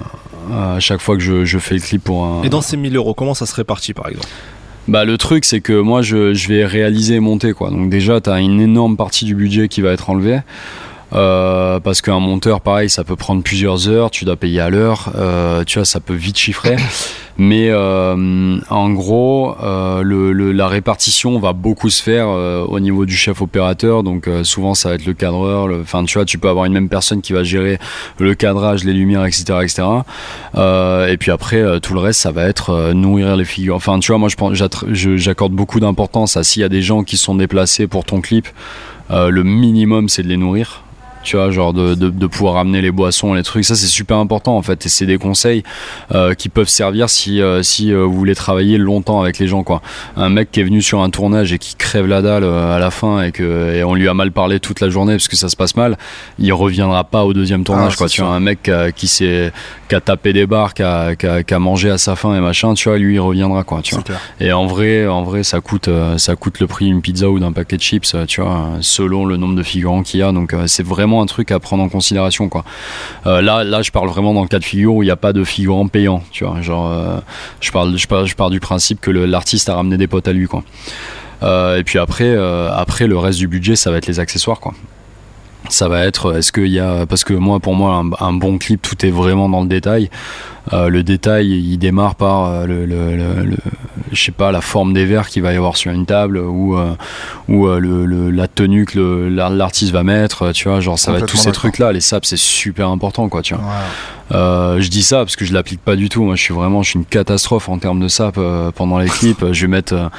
à chaque fois que je, je fais le clip pour un. Et dans ces 1000 euros, comment ça se répartit par exemple? Bah le truc c'est que moi je, je vais réaliser et monter quoi. Donc déjà t'as une énorme partie du budget qui va être enlevée. Euh, parce qu'un monteur pareil ça peut prendre plusieurs heures, tu dois payer à l'heure, euh, tu vois ça peut vite chiffrer. Mais euh, en gros le, le- la répartition va beaucoup se faire au niveau du chef opérateur. Donc souvent ça va être le cadreur. Enfin tu vois tu peux avoir une même personne qui va gérer le cadrage, les lumières, etc. etc. Et puis après, tout le reste, ça va être nourrir les figures. Enfin, tu vois, moi, j'accorde beaucoup d'importance à s'il y a des gens qui sont déplacés pour ton clip, le minimum, c'est de les nourrir. Tu vois, genre de, de, de pouvoir amener les boissons, les trucs, ça c'est super important en fait, et c'est des conseils euh, qui peuvent servir si, euh, si euh, vous voulez travailler longtemps avec les gens, quoi. Un mec qui est venu sur un tournage et qui crève la dalle à la fin et que et on lui a mal parlé toute la journée parce que ça se passe mal, il reviendra pas au deuxième tournage, Ah, quoi. c'est Tu vois, un mec qui a, qui s'est qui a tapé des barres, qui a, qui, a, qui a mangé à sa faim et machin, tu vois, lui il reviendra, quoi. Tu vois. Clair. Et en vrai, en vrai, ça coûte, ça coûte le prix d'une pizza ou d'un paquet de chips, tu vois, selon le nombre de figurants qu'il y a. Donc, c'est vraiment un truc à prendre en considération, quoi. Euh, là, là, je parle vraiment dans le cas de figure où il n'y a pas de figurants payants, tu vois. Genre, euh, je parle, je pars, je pars du principe que l'artiste a ramené des potes à lui, quoi. Euh, et puis après, après, le reste du budget, ça va être les accessoires, quoi. Ça va être, est-ce qu'il y a, parce que moi, pour moi, un bon clip, tout est vraiment dans le détail. Euh, le détail, il démarre par euh, le, le, le- le- je sais pas, la forme des verres qu'il va y avoir sur une table ou euh, ou euh, la tenue que l'artiste va mettre. Tu vois, genre ça va être tous ces trucs-là. Les saps, c'est super important, quoi. Tu vois. Je dis ça parce que je l'applique pas du tout. Moi, je suis vraiment, je suis une catastrophe en termes de sap pendant les clips. Je vais mettre.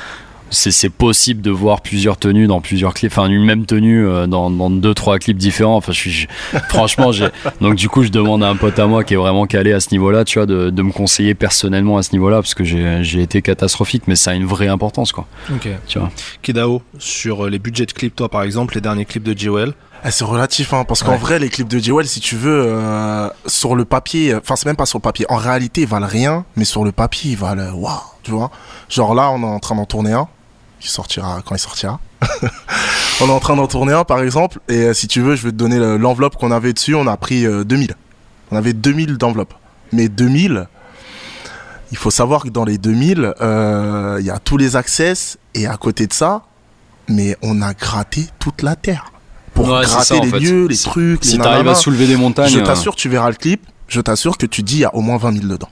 C'est possible de voir plusieurs tenues dans plusieurs clips, enfin une même tenue euh, dans, dans deux trois clips différents. Enfin, je suis je- franchement, j'ai donc du coup je demande à un pote à moi qui est vraiment calé à ce niveau-là, tu vois, de, de me conseiller personnellement à ce niveau-là parce que j'ai j'ai été catastrophique, mais ça a une vraie importance quoi. Ok. Tu vois. Kidao, sur euh, les budgets de clips, toi par exemple, les derniers clips de Jewel. Eh, c'est relatif, hein, parce qu'en Ouais. vrai, les clips de Jewel, si tu veux, euh, sur le papier, enfin, c'est même pas sur le papier. En réalité, ils valent rien, mais sur le papier, ils valent, waouh, tu vois. Genre là, on est en train d'en tourner un, qui sortira quand il sortira. on est en train d'en tourner un, par exemple, et euh, si tu veux, je vais te donner le- l'enveloppe qu'on avait dessus, on a pris euh, 2000. On avait 2000 d'enveloppe. Mais 2000, il faut savoir que dans les 2000, euh, il y a tous les access, et à côté de ça, mais on a gratté toute la terre. Pour Ouais, gratter ça, les fait. lieux, les Si- trucs, les Si t'arrives à soulever des montagnes, Je euh, t'assure, tu verras le clip, je t'assure que tu dis il y a au moins 20 000 dedans.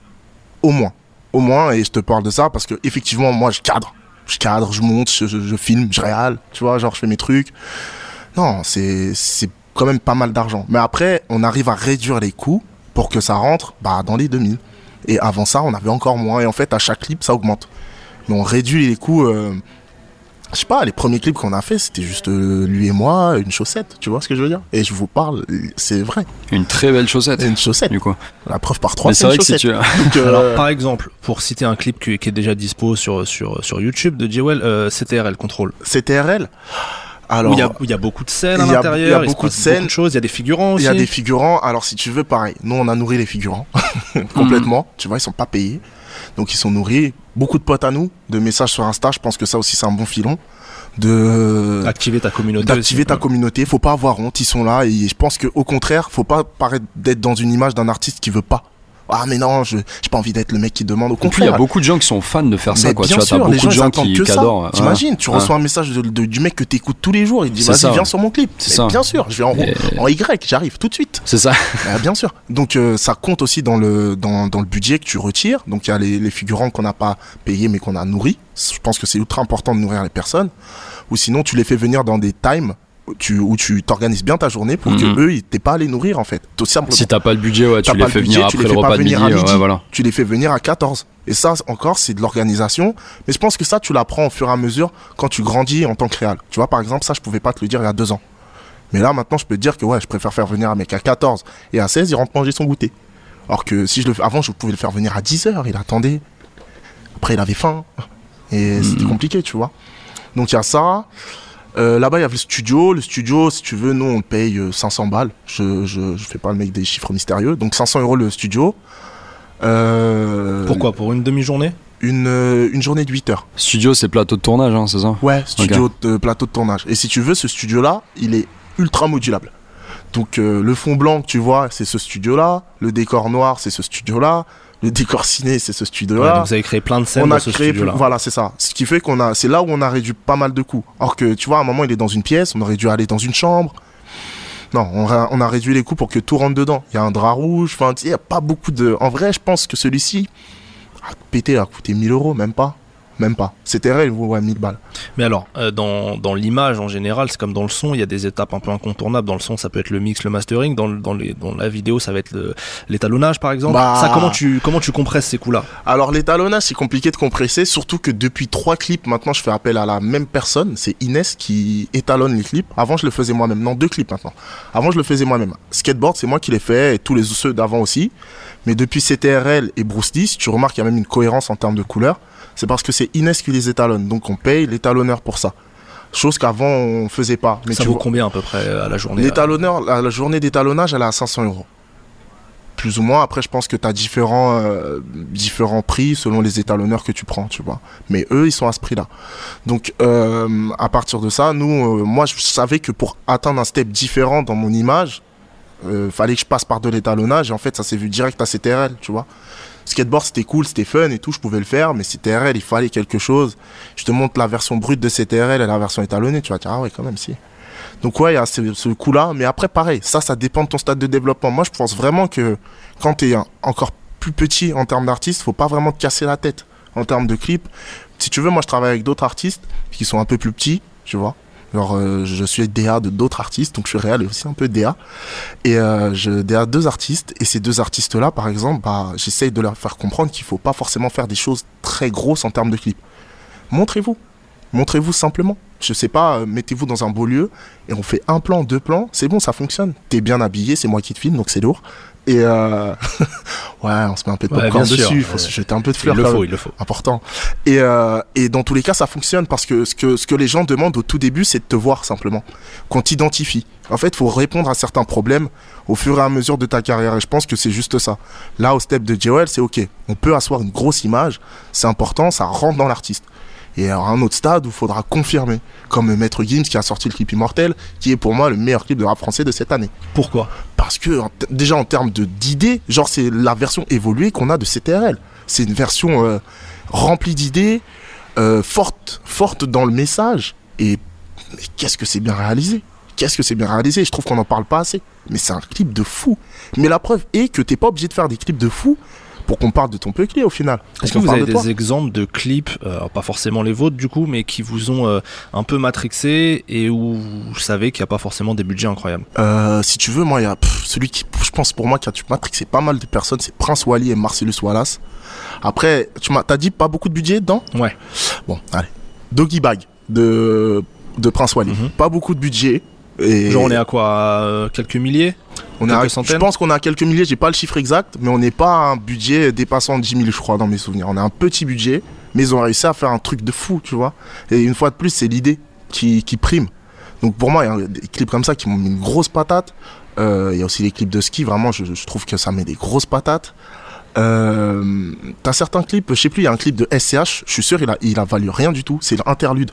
Au moins. Au moins, et je te parle de ça parce que effectivement, moi, je cadre. Je cadre, je monte, je, je- je filme, je réale, tu vois, genre, je fais mes trucs. Non, c'est c'est quand même pas mal d'argent. Mais après, on arrive à réduire les coûts pour que ça rentre bah, dans les 2000. Et avant ça, on avait encore moins. Et en fait, à chaque clip, ça augmente. Mais on réduit les coûts. euh, je sais pas, les premiers clips qu'on a fait, c'était juste euh, lui et moi, une chaussette, tu vois ce que je veux dire? Et je vous parle, c'est vrai, une très belle chaussette. une chaussette. Du coup. La preuve par trois, Mais c'est une vrai que si chaussette. tu Donc, euh, Alors par exemple, pour citer un clip qui, qui est déjà dispo sur, sur, sur YouTube de Jewel, euh, CTRL Control. CTRL. Alors, il y, a, où il y a beaucoup de scènes à il l'intérieur, il y a beaucoup de scènes. de choses, il y a des figurants il aussi. y a des figurants. Alors, si tu veux, pareil. Nous, on a nourri les figurants complètement. Tu vois, ils sont pas payés, donc ils sont nourris. Beaucoup de potes à nous, de messages sur Insta. Je pense que ça aussi, c'est un bon filon. De Activer ta communauté. d'activer ta communauté. Faut pas avoir honte. Ils sont là et je pense que au contraire, faut pas paraître d'être dans une image d'un artiste qui veut pas. Ah mais non, je j'ai pas envie d'être le mec qui demande. Au Et puis il y contraire. a beaucoup de gens qui sont fans de faire ça quoi. Tu bien vois, t'as sûr, les gens, de qui, adorent. T'imagines, tu reçois un message de- de- du mec que t'écoutes tous les jours. Il dit vas-y, viens ouais. sur mon clip. C'est Mais ça. Bien sûr, je vais en, Y, j'arrive tout de suite. C'est ça. Ah, bien sûr. Donc euh, ça compte aussi dans le dans, dans le budget que tu retires. Donc il y a les, les figurants qu'on n'a pas payés mais qu'on a nourris. Je pense que c'est ultra important de nourrir les personnes. Ou sinon tu les fais venir dans des times tu où tu t'organises bien ta journée pour Mhm. que eux ils t'aient pas à les nourrir en fait. Tout simplement. Si t'as pas le budget, ouais, tu les fais venir tu après le repas de midi. ouais, voilà. Tu les fais venir à 14. Et ça encore c'est de l'organisation. Mais je pense que ça tu l'apprends au fur et à mesure quand tu grandis en tant que réal. Tu vois par exemple ça je pouvais pas te le dire il y a deux ans. Mais là, maintenant, je peux te dire que ouais, je préfère faire venir un mec à 14 et à 16, il rentre manger son goûter. Alors que si je le fais, avant, je pouvais le faire venir à 10 heures, il attendait. Après, il avait faim. Et c'était compliqué, tu vois. Donc, il y a ça. Euh, Là-bas, il y avait le studio. Le studio, si tu veux, nous, on le paye euh, 500 balles. Je, je, je fais pas le mec des chiffres mystérieux. Donc, 500 euros le studio. Euh, Pourquoi? Pour une demi-journée? une, euh, une journée de 8 heures. Studio, c'est plateau de tournage, hein, c'est ça? Ouais, studio de plateau de tournage. Et si tu veux, ce studio-là, il est ultra modulable. Donc euh, le fond blanc que tu vois, c'est ce studio-là. Le décor noir, c'est ce studio-là. Le décor ciné, c'est ce Ouais, studio-là. donc vous avez créé plein de scènes on dans a ce créé, studio-là. voilà, c'est ça. Ce qui fait qu'on a, c'est là où on a réduit pas mal de coûts. Alors que tu vois, à un moment, il est dans une pièce, on aurait dû aller dans une chambre. Non, on a, on a réduit les coûts pour que tout rentre dedans. Il y a un drap rouge, enfin, il y a pas beaucoup de. En vrai, je pense que celui-ci, a pété, a coûté 1000 euros, même pas. Même pas. CTRL, il vaut ouais, 1000 balles. Mais alors, euh, dans, dans l'image en général, c'est comme dans le son, il y a des étapes un peu incontournables. Dans le son, ça peut être le mix, le mastering. Dans, dans, les, dans la vidéo, ça va être l'étalonnage, par exemple. Bah. Ça, comment tu, comment tu compresses ces coups-là? Alors l'étalonnage c'est compliqué de compresser, surtout que depuis trois clips maintenant je fais appel à la même personne, c'est Inès qui étalonne les clips. Avant je le faisais moi-même, non deux clips maintenant. Avant je le faisais moi-même. Skateboard c'est moi qui l'ai fait et tous les ceux d'avant aussi. Mais depuis CTRL et Bruce Lee, si tu remarques il y a même une cohérence en termes de couleur, c'est parce que c'est Inès qui les étalonne, donc on paye l'étalonneur pour ça. Chose qu'avant on faisait pas. Mais Ça tu vaut vois- combien à peu près euh, à la journée L'étalonneur, la, la journée d'étalonnage, elle est à 500 euros. Plus ou moins. Après, je pense que tu as différents, euh, différents prix selon les étalonneurs que tu prends, tu vois. Mais eux, ils sont à ce prix-là. Donc, euh, à partir de ça, nous, euh, moi, je savais que pour atteindre un step différent dans mon image, fallait que je passe par de l'étalonnage. Et en fait, ça s'est vu direct à CTRL, tu vois. Skateboard, c'était cool, c'était fun et tout, je pouvais le faire. Mais CTRL, il fallait quelque chose. Je te montre la version brute de CTRL et la version étalonnée, tu vas dire, ah ouais, quand même, si. Donc ouais, il y a ce, coup-là. Mais après, pareil, ça, ça dépend de ton stade de développement. Moi, je pense vraiment que quand tu es encore plus petit en termes d'artiste, faut pas vraiment te casser la tête en termes de clips. Si tu veux, moi, je travaille avec d'autres artistes qui sont un peu plus petits, tu vois. Genre, euh, je suis DA de d'autres artistes, donc je suis réel et aussi un peu DA. Et euh, je DA deux artistes, et ces deux artistes-là, par exemple, bah, j'essaye de leur faire comprendre qu'il faut pas forcément faire des choses très grosses en termes de clips. Montrez-vous. Montrez-vous simplement. Je sais pas, euh, mettez-vous dans un beau lieu et on fait un plan, deux plans, c'est bon, ça fonctionne. T'es bien habillé, c'est moi qui te filme, donc c'est lourd. Et euh... ouais, on se met un peu de Ouais, popcorn dessus, il faut se jeter un peu de Il fleurs. le quand faut, il le faut. important. Et, euh, et dans tous les cas, ça fonctionne parce que ce, que ce que les gens demandent au tout début, c'est de te voir simplement, qu'on t'identifie. En fait, il faut répondre à certains problèmes au fur et à mesure de ta carrière. Et je pense que c'est juste ça. Là, au step de Joel, c'est OK. On peut asseoir une grosse image, c'est important, ça rentre dans l'artiste. Et à un autre stade où il faudra confirmer, comme Maître Gims qui a sorti le clip Immortel, qui est pour moi le meilleur clip de rap français de cette année. Pourquoi? Parce que déjà en termes d'idées, genre c'est la version évoluée qu'on a de CTRL. C'est une version euh, remplie d'idées, euh, forte, forte dans le message. Et qu'est-ce que c'est bien réalisé? Qu'est-ce que c'est bien réalisé? Je trouve qu'on n'en parle pas assez. Mais c'est un clip de fou. Mais la preuve est que t'es pas obligé de faire des clips de fou pour qu'on parle de ton petit au final. Est-ce que vous avez de toi. des exemples de clips, euh, pas forcément les vôtres du coup, mais qui vous ont euh, un peu matrixé et où vous savez qu'il n'y a pas forcément des budgets incroyables? Euh, si tu veux, moi, il y a pff, celui qui, je pense pour moi, qui a tu matrixé pas mal de personnes, c'est Prince Wally et Marcellus Wallace. Après, tu m'as, t'as dit pas beaucoup de budget dedans? Ouais. Bon, allez. Doggy Bag de, de Prince Wally. Mhm. Pas beaucoup de budget. Et Genre on est à quoi à, euh, Quelques milliers on est à- Je pense qu'on a quelques milliers, j'ai pas le chiffre exact, mais on n'est pas à un budget dépassant 10 000, je crois, dans mes souvenirs. On a un petit budget, mais ils ont réussi à faire un truc de fou, tu vois. Et une fois de plus, c'est l'idée qui, qui prime. Donc pour moi, il y a des clips comme ça qui m'ont mis une grosse patate. Euh, Il y a aussi les clips de ski, vraiment, je, je trouve que ça met des grosses patates. Euh, T'as certains clips, je sais plus, il y a un clip de SCH, je suis sûr, il a, il a valu rien du tout. C'est l'interlude.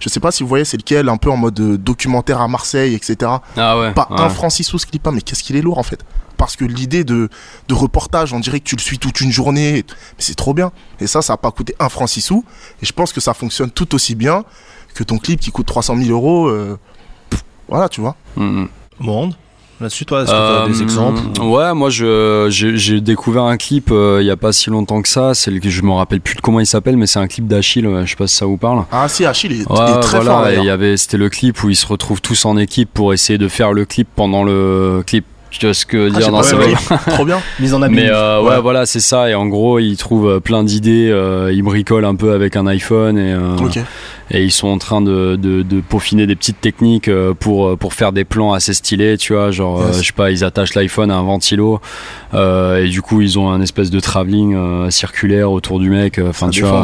Je sais pas si vous voyez, c'est lequel, un peu en mode euh, documentaire à Marseille, etc. Ah ouais. Pas ouais. un franc six sous ce clip, hein, mais qu'est-ce qu'il est lourd en fait. Parce que l'idée de, de reportage, on dirait que tu le suis toute une journée, mais c'est trop bien. Et ça, ça a pas coûté un franc six sous. Et je pense que ça fonctionne tout aussi bien que ton clip qui coûte 300 000 euros. euh, pff, voilà, tu vois. Mm, mm. Monde Là-dessus, toi, est-ce que tu as des Euh, exemples Ouais, moi je j'ai j'ai découvert un clip euh, il y a pas si longtemps que ça. C'est le je me rappelle plus de comment il s'appelle, mais c'est un clip d'Achille. Je sais pas si ça vous parle. Ah si, Achille est, Ouais, est très voilà, fort il y avait c'était le clip où ils se retrouvent tous en équipe pour essayer de faire le clip pendant le clip. Tu vois ce que Ah, dire dans ce clip. Trop bien. Mise en abîme. Mais euh, ouais. Ouais. voilà, c'est ça. Et en gros, ils trouvent euh, plein d'idées. euh, ils bricolent un peu avec un iPhone et, euh, et ils sont en train de, de, de peaufiner des petites techniques pour, pour faire des plans assez stylés. Tu vois, genre, Yes. je sais pas, ils attachent l'iPhone à un ventilo et du coup, ils ont un espèce de travelling circulaire autour du mec. Enfin, tu vois,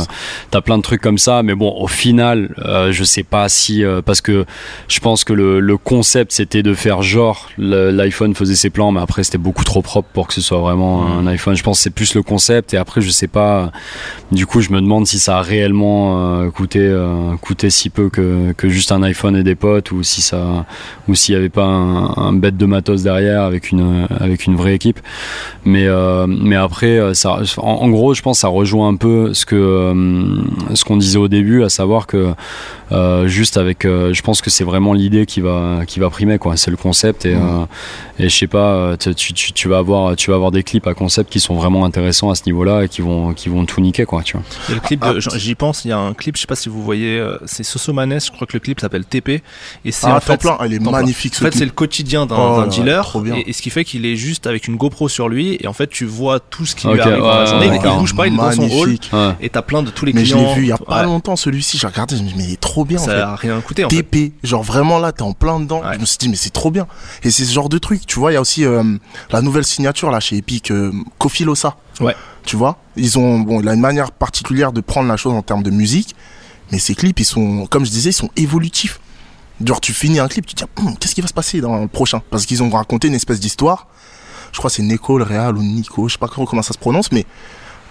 t'as plein de trucs comme ça. Mais bon, au final, je sais pas si parce que je pense que le, le concept c'était de faire genre l'iPhone faisait ses plans, mais après c'était beaucoup trop propre pour que ce soit vraiment un iPhone. Je pense que c'est plus le concept et après je sais pas. Du coup, je me demande si ça a réellement euh, coûté euh, coûté si peu que, que juste un iPhone et des potes ou si ça ou s'il y avait pas un, un bête de matos derrière avec une avec une vraie équipe. Mais euh, mais après euh, ça en, en gros, je pense que ça rejoint un peu ce que ce qu'on disait au début, à savoir que juste avec, je pense que c'est vraiment l'idée qui va qui va primer quoi. C'est le concept et, euh, et je sais pas, euh, tu, tu, tu- tu vas avoir, tu vas avoir des clips à concept qui sont vraiment intéressants à ce niveau-là et qui vont, qui vont tout niquer, quoi, tu vois. Et le clip, Ah. j'y pense, il y a un clip, je sais pas si vous voyez, euh, c'est Sosomanes, je crois que le clip s'appelle TP. Et c'est Ah, en fait. plein, elle est magnifique En ce fait, c'est le quotidien d'un Oh dealer. trop bien. Et, et ce qui fait qu'il est juste avec une GoPro sur lui. Et en fait, tu vois tout ce qui lui Ok, arrive dans la ouais, journée. ouais, il bouge pas, il est dans son hall. Ouais. Et t'as plein de tous les Mais je clients. l'ai vu il y a pas Ouais. longtemps celui-ci, j'ai regardé, je me dis mais il est trop bien en Ça fait. a rien coûté en. TP, genre vraiment là t'es en plein dedans. Je me suis dit mais c'est trop bien. Et c'est ce genre de truc, tu vois, il y a aussi euh, la nouvelle signature là chez Epic, euh, Kofi Losa. Ouais. Tu vois, ils ont bon, il a une manière particulière de prendre la chose en termes de musique, mais ces clips ils sont, comme je disais, ils sont évolutifs. Genre tu finis un clip, tu te dis Hum, qu'est-ce qui va se passer dans le prochain? Parce qu'ils ont raconté une espèce d'histoire. Je crois que c'est Nico le Real ou Nico, je sais pas comment ça se prononce, mais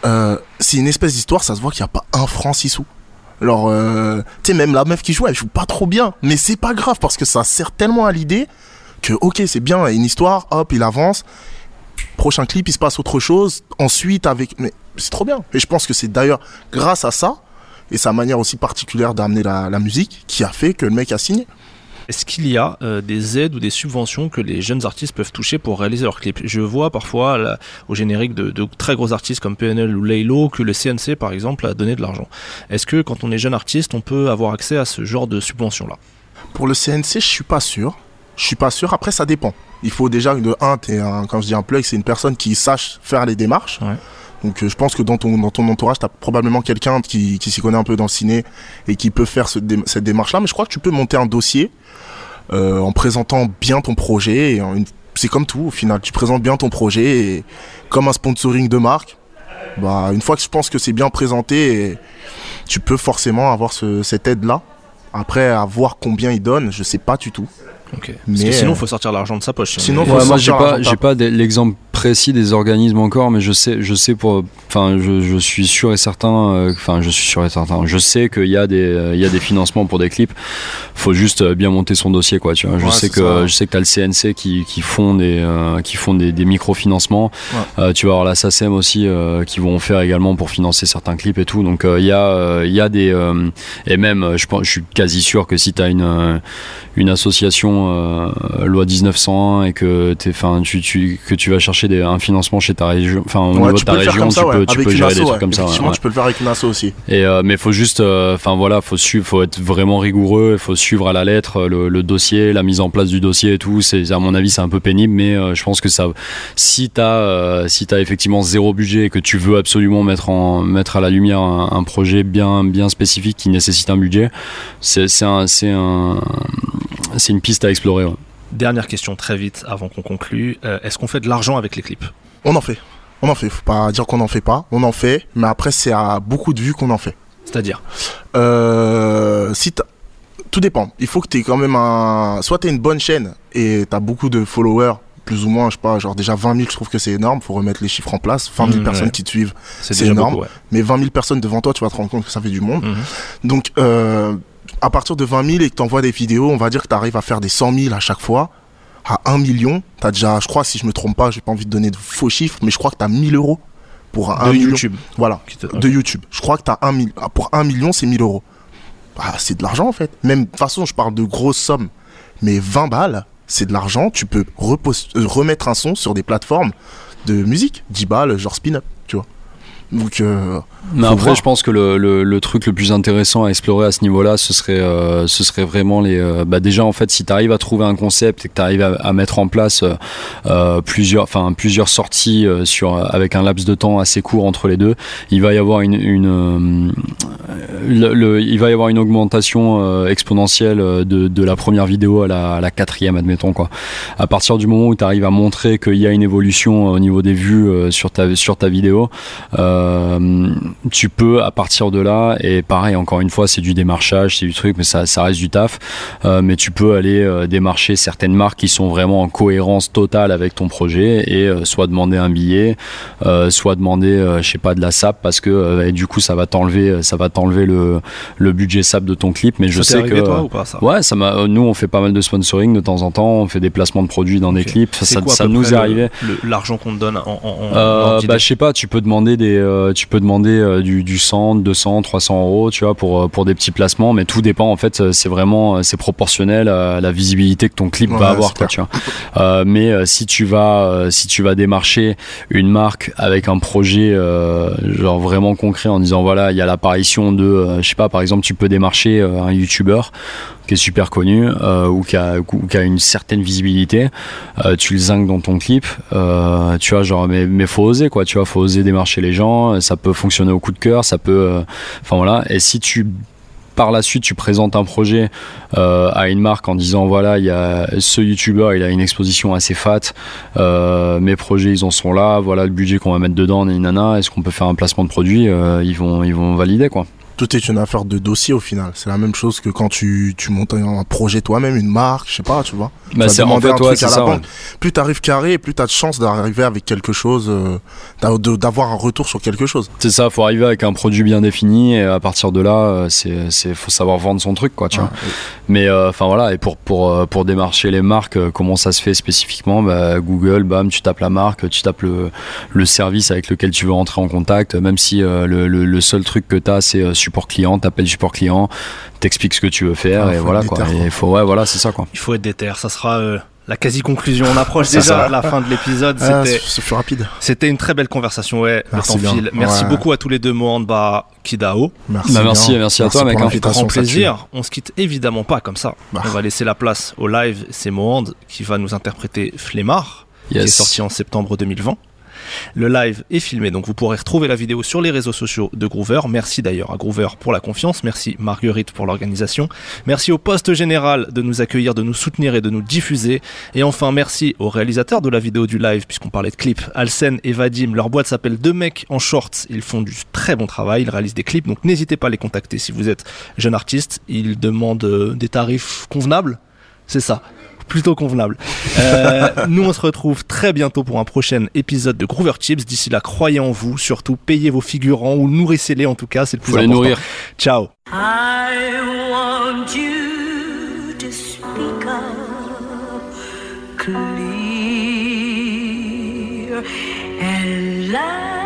euh, c'est une espèce d'histoire, ça se voit qu'il n'y a pas un franc six sous. Alors, euh, tu sais, même la meuf qui joue, elle joue pas trop bien. Mais c'est pas grave parce que ça sert tellement à l'idée que, ok, c'est bien, une histoire, hop, il avance. Prochain clip, il se passe autre chose. Ensuite, avec. Mais c'est trop bien. Et je pense que c'est d'ailleurs grâce à ça et sa manière aussi particulière d'amener la, la musique qui a fait que le mec a signé. Est-ce qu'il y a euh, des aides ou des subventions que les jeunes artistes peuvent toucher pour réaliser leurs clips? Je vois parfois là, au générique de, de très gros artistes comme PNL ou Laylo que le CNC par exemple a donné de l'argent. Est-ce que quand on est jeune artiste, on peut avoir accès à ce genre de subvention-là Pour le CNC, je suis pas sûr. Je suis pas sûr. Après, ça dépend. Il faut déjà de un, un, quand je dis un plug, c'est une personne qui sache faire les démarches. Ouais. Donc, euh, je pense que dans ton dans ton entourage, t'as probablement quelqu'un qui, qui s'y connaît un peu dans le ciné et qui peut faire ce cette démarche-là. Mais je crois que tu peux monter un dossier euh, en présentant bien ton projet. Et c'est comme tout. Au final, tu présentes bien ton projet et comme un sponsoring de marque. Bah, une fois que je pense que c'est bien présenté, tu peux forcément avoir ce- cette aide-là. Après, à voir combien il donne, je sais pas du tout. Parce Mais, que sinon, euh, il faut sortir l'argent de sa poche. on sinon, faut Ouais, moi j'ai sortir pas j'ai l'exemple précis des organismes encore mais je sais je sais pour enfin je, je suis sûr et certain euh, enfin je suis sûr et certain je sais qu'il y a des euh, il y a des financements pour des clips faut juste euh, bien monter son dossier quoi tu vois je Ouais, sais que ça. je sais que tu as le CNC qui, qui font des euh, qui font des, des microfinancements Ouais. Euh, tu vas avoir la SACEM aussi euh, qui vont faire également pour financer certains clips et tout donc euh, il y a euh, il y a des euh, et même euh, je pense je suis quasi sûr que si tu as une euh, une association euh, loi 1901 et que tu, tu que tu vas chercher des, un financement chez ta région enfin au Ouais, niveau de ta région ça, tu ouais. peux tu peux gérer asso, des trucs comme ça tu peux le faire avec une asso aussi. Et euh, mais faut juste, euh, enfin voilà, faut suivre, faut être vraiment rigoureux, il faut suivre à la lettre le, le dossier, la mise en place du dossier et tout. C'est à mon avis c'est un peu pénible, mais je pense que ça, si t'as, si t'as effectivement zéro budget et que tu veux absolument mettre en mettre à la lumière un, un projet bien bien spécifique qui nécessite un budget, c'est c'est un c'est un c'est une piste à explorer. ouais. Dernière question très vite avant qu'on conclue. Euh, Est-ce qu'on fait de l'argent avec les clips? On en fait. On en fait. Faut pas dire qu'on n'en fait pas. On en fait. Mais après, c'est à beaucoup de vues qu'on en fait. C'est-à-dire? Euh, si tout dépend. Il faut que tu quand même un. Soit tu une bonne chaîne et tu as beaucoup de followers, plus ou moins, je sais pas, genre déjà 20 000, je trouve que c'est énorme. faut remettre les chiffres en place. 20 000 Mmh, personnes ouais. qui te suivent. C'est énorme. beaucoup, ouais. Mais 20 000 personnes devant toi, tu vas te rendre compte que ça fait du monde. Mhm. Donc, euh, à partir de 20 000 et que tu envoies des vidéos, on va dire que tu arrives à faire des 100 000 à chaque fois. À 1 million, tu as déjà, je crois, si je me trompe pas, j'ai pas envie de donner de faux chiffres, mais je crois que tu as 1000 euros pour un De million. YouTube. Voilà, de YouTube. Je crois que t'as un ah, pour 1 million, c'est 1000 euros. Ah, c'est de l'argent en fait. Même, de toute façon, je parle de grosses sommes. Mais 20 balles, c'est de l'argent. Tu peux euh, remettre un son sur des plateformes de musique. 10 balles, genre spin-up, tu vois. Donc, euh, Mais Faut après, voir. je pense que le, le, le truc le plus intéressant à explorer à ce niveau-là, ce serait, euh, ce serait vraiment les. euh, bah déjà, en fait, si tu arrives à trouver un concept et que tu arrives à, à mettre en place euh, plusieurs, enfin plusieurs sorties sur avec un laps de temps assez court entre les deux, il va y avoir une, une le, le- il va y avoir une augmentation exponentielle de, de la première vidéo à la, à la quatrième, admettons quoi. À partir du moment où tu arrives à montrer qu'il y a une évolution au niveau des vues sur ta sur ta vidéo, euh, tu peux à partir de là et pareil encore une fois c'est du démarchage c'est du truc mais ça, ça reste du taf. Euh, mais tu peux aller euh, démarcher certaines marques qui sont vraiment en cohérence totale avec ton projet et euh, soit demander un billet soit demander je sais pas de la SAP parce que et du coup ça va t'enlever ça va t'enlever le, le budget SAP de ton clip. Mais je Ça sais que toi, ou pas, ça? Ouais ça m'a nous on fait pas mal de sponsoring de temps en temps on fait des placements de produits dans des clips. Ça, quoi, ça nous est arrivé. L'argent qu'on te donne en, bah je sais pas tu peux demander des tu peux demander euh, du, du 100, 200, 300 euros, tu vois, pour, euh, pour des petits placements, mais tout dépend en fait, euh, c'est vraiment, euh, c'est proportionnel à la visibilité que ton clip Ouais, va avoir, quoi, tu vois. Euh, mais si tu vas, si tu vas démarcher une marque avec un projet genre vraiment concret en disant voilà, il y a l'apparition de, je sais pas, par exemple, tu peux démarcher un YouTuber qui est super connu euh, ou, qui a, une certaine visibilité, euh, tu le zingues dans ton clip, euh, tu vois, genre, mais, mais faut oser quoi, tu vois, faut oser démarcher les gens, ça peut fonctionner au coup de cœur, ça peut, enfin voilà, et si tu par la suite tu présentes un projet à une marque en disant voilà il y a ce youtubeur il a une exposition assez fat mes projets ils en sont là voilà le budget qu'on va mettre dedans nana est-ce qu'on peut faire un placement de produit ils vont ils vont valider quoi Tout est une affaire de dossier au final. C'est la même chose que quand tu, tu montes un projet toi-même, une marque, je sais pas, tu vois. Tu bah vas c'est en demander fait un ouais, truc la ça ouais. Plus t'arrives carré, plus t'as de chance d'arriver avec quelque chose, euh, d'avoir un retour sur quelque chose. C'est ça, faut arriver avec un produit bien défini et à partir de là, euh, c'est, c'est, faut savoir vendre son truc, quoi, tu vois. Mais euh, enfin voilà, et pour pour pour démarcher les marques, comment ça se fait spécifiquement bah, Google, bam, tu tapes la marque, tu tapes le le service avec lequel tu veux entrer en contact, même si euh, le, le, le seul truc que t'as c'est euh, support client, t'appelles support client, t'expliques ce que tu veux faire Ah, et voilà quoi. déter, Et quoi. il faut ouais voilà, c'est ça quoi. Il faut être déter, ça sera euh, la quasi-conclusion. On approche déjà ça. la fin de l'épisode. Ah, C'était rapide. c'était une très belle conversation, ouais. Merci le temps bien. file. Merci Ouais. beaucoup à tous les deux, Mohanba, Kidao. Merci. Bah, merci, merci à toi, mec, pour hein. Grand plaisir. On se quitte évidemment pas comme ça. Bah. On va laisser la place au live. C'est Mohand qui va nous interpréter Flemmard, qui est Yes. sorti en septembre 2020. Le live est filmé, donc vous pourrez retrouver la vidéo sur les réseaux sociaux de Groover. Merci d'ailleurs à Groover pour la confiance. Merci Marguerite pour l'organisation. Merci au poste général de nous accueillir, de nous soutenir et de nous diffuser. Et enfin, merci aux réalisateurs de la vidéo du live, puisqu'on parlait de clips. Alsen et Vadim, leur boîte s'appelle Deux mecs en shorts. Ils font du très bon travail, ils réalisent des clips, donc n'hésitez pas à les contacter si vous êtes jeune artiste. Ils demandent euh, des tarifs convenables. C'est ça. Plutôt convenable. Euh, nous, on se retrouve très bientôt pour un prochain épisode de Groover Chips. D'ici là, croyez en vous, surtout payez vos figurants ou nourrissez-les en tout cas, c'est le plus Faut les nourrir. Ciao. I want you to speak up clear and loud,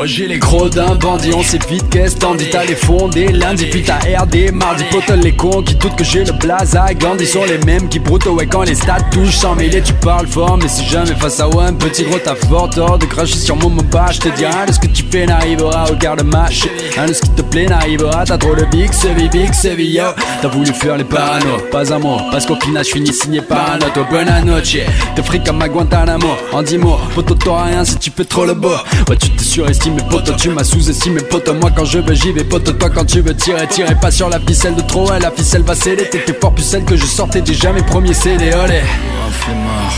Moi j'ai les gros d'un bandit, on sait vite qu'est-ce t'en dis. T'as les fondés, lundi puis t'as RD, mardi. Pote les cons qui doutent que j'ai le blaze à Gandhi. Sont les mêmes qui broutent ouais quand les stats touchent 100 000 et tu parles fort mais si jamais face à un petit gros t'as fort tort de cracher sur mon moba Je te dis rien de ce que tu fais n'arrivera au garde match Rien de ce qui te plaît n'arrivera T'as trop de big, c'est big, c'est yo. T'as voulu faire les parano, pas un mot Parce qu'au final je finis signé par un autre. Buena noche, te fric comme à Guantanamo En 10 mots, poteau t'auras rien si tu fais trop le beau. Ouais tu te surestimes poteau tu m'as sous-estimé poteau Moi quand je veux j'y vais. Poteau toi quand tu veux tirer Tirer. Pas sur la ficelle de trop ouais la ficelle va céder T'étais fort plus celle que je sortais déjà mes premiers CD olé.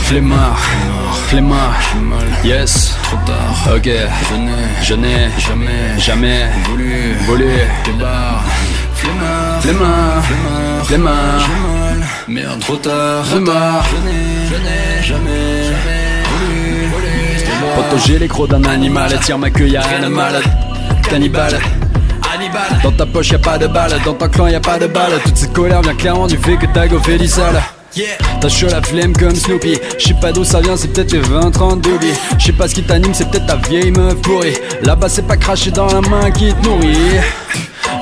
Flemmard, flemmard, yes, trop tard, ok, je n'ai, jamais, jamais voulu, voulu, débarre, flemmard, flemmard, flemmard, merde, trop tard, flemmard, je n'ai, jamais Poto j'ai les crocs d'un animal, tire ma queue, y'a rien de mal, cannibale. Dans ta poche y'a pas de balle, dans ton clan y'a pas de balle. Toute cette colère vient clairement du fait que t'as goffé du sale. T'as chaud la flemme comme Snoopy. Je sais pas d'où ça vient, c'est peut-être les 20-30 d'Obi. Je sais pas ce qui t'anime, c'est peut-être ta vieille meuf pourrie. Là-bas c'est pas cracher dans la main qui te nourrit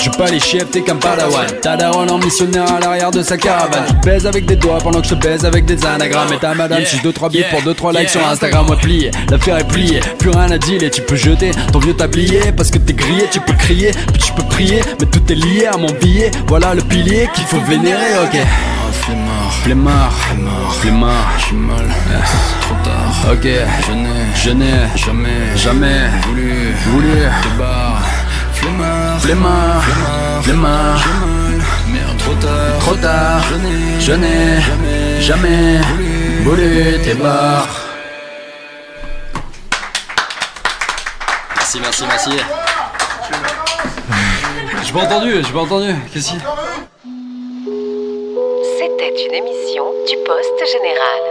je pas les chefs, t'es qu'un padawan. T'as daron en missionnaire à l'arrière de sa caravane. Tu te baises avec des doigts pendant que je baise avec des anagrammes. Et ta madame suce 2-3 bits pour 2-3 likes sur Instagram Moi plié, l'affaire est pliée, plus rien à dire Et tu peux jeter ton vieux tablier. Parce que t'es grillé, tu peux crier, puis tu peux prier Mais tout est lié à mon billet, voilà le pilier qu'il faut vénérer, ok. Flemmard, flemmard, flemmard, je suis mal, trop tard. Ok, je n'ai, je n'ai jamais, jamais voulu, voulu, te barre. Flemmard, flemmard, flemmard, merde, trop tard, trop tard. Je n'ai, je n'ai jamais, jamais voulu, tes barres. Merci, merci, merci. J'ai pas entendu, j'ai pas entendu. Qu'est-ce qu'il y a? C'était une émission du Poste Général.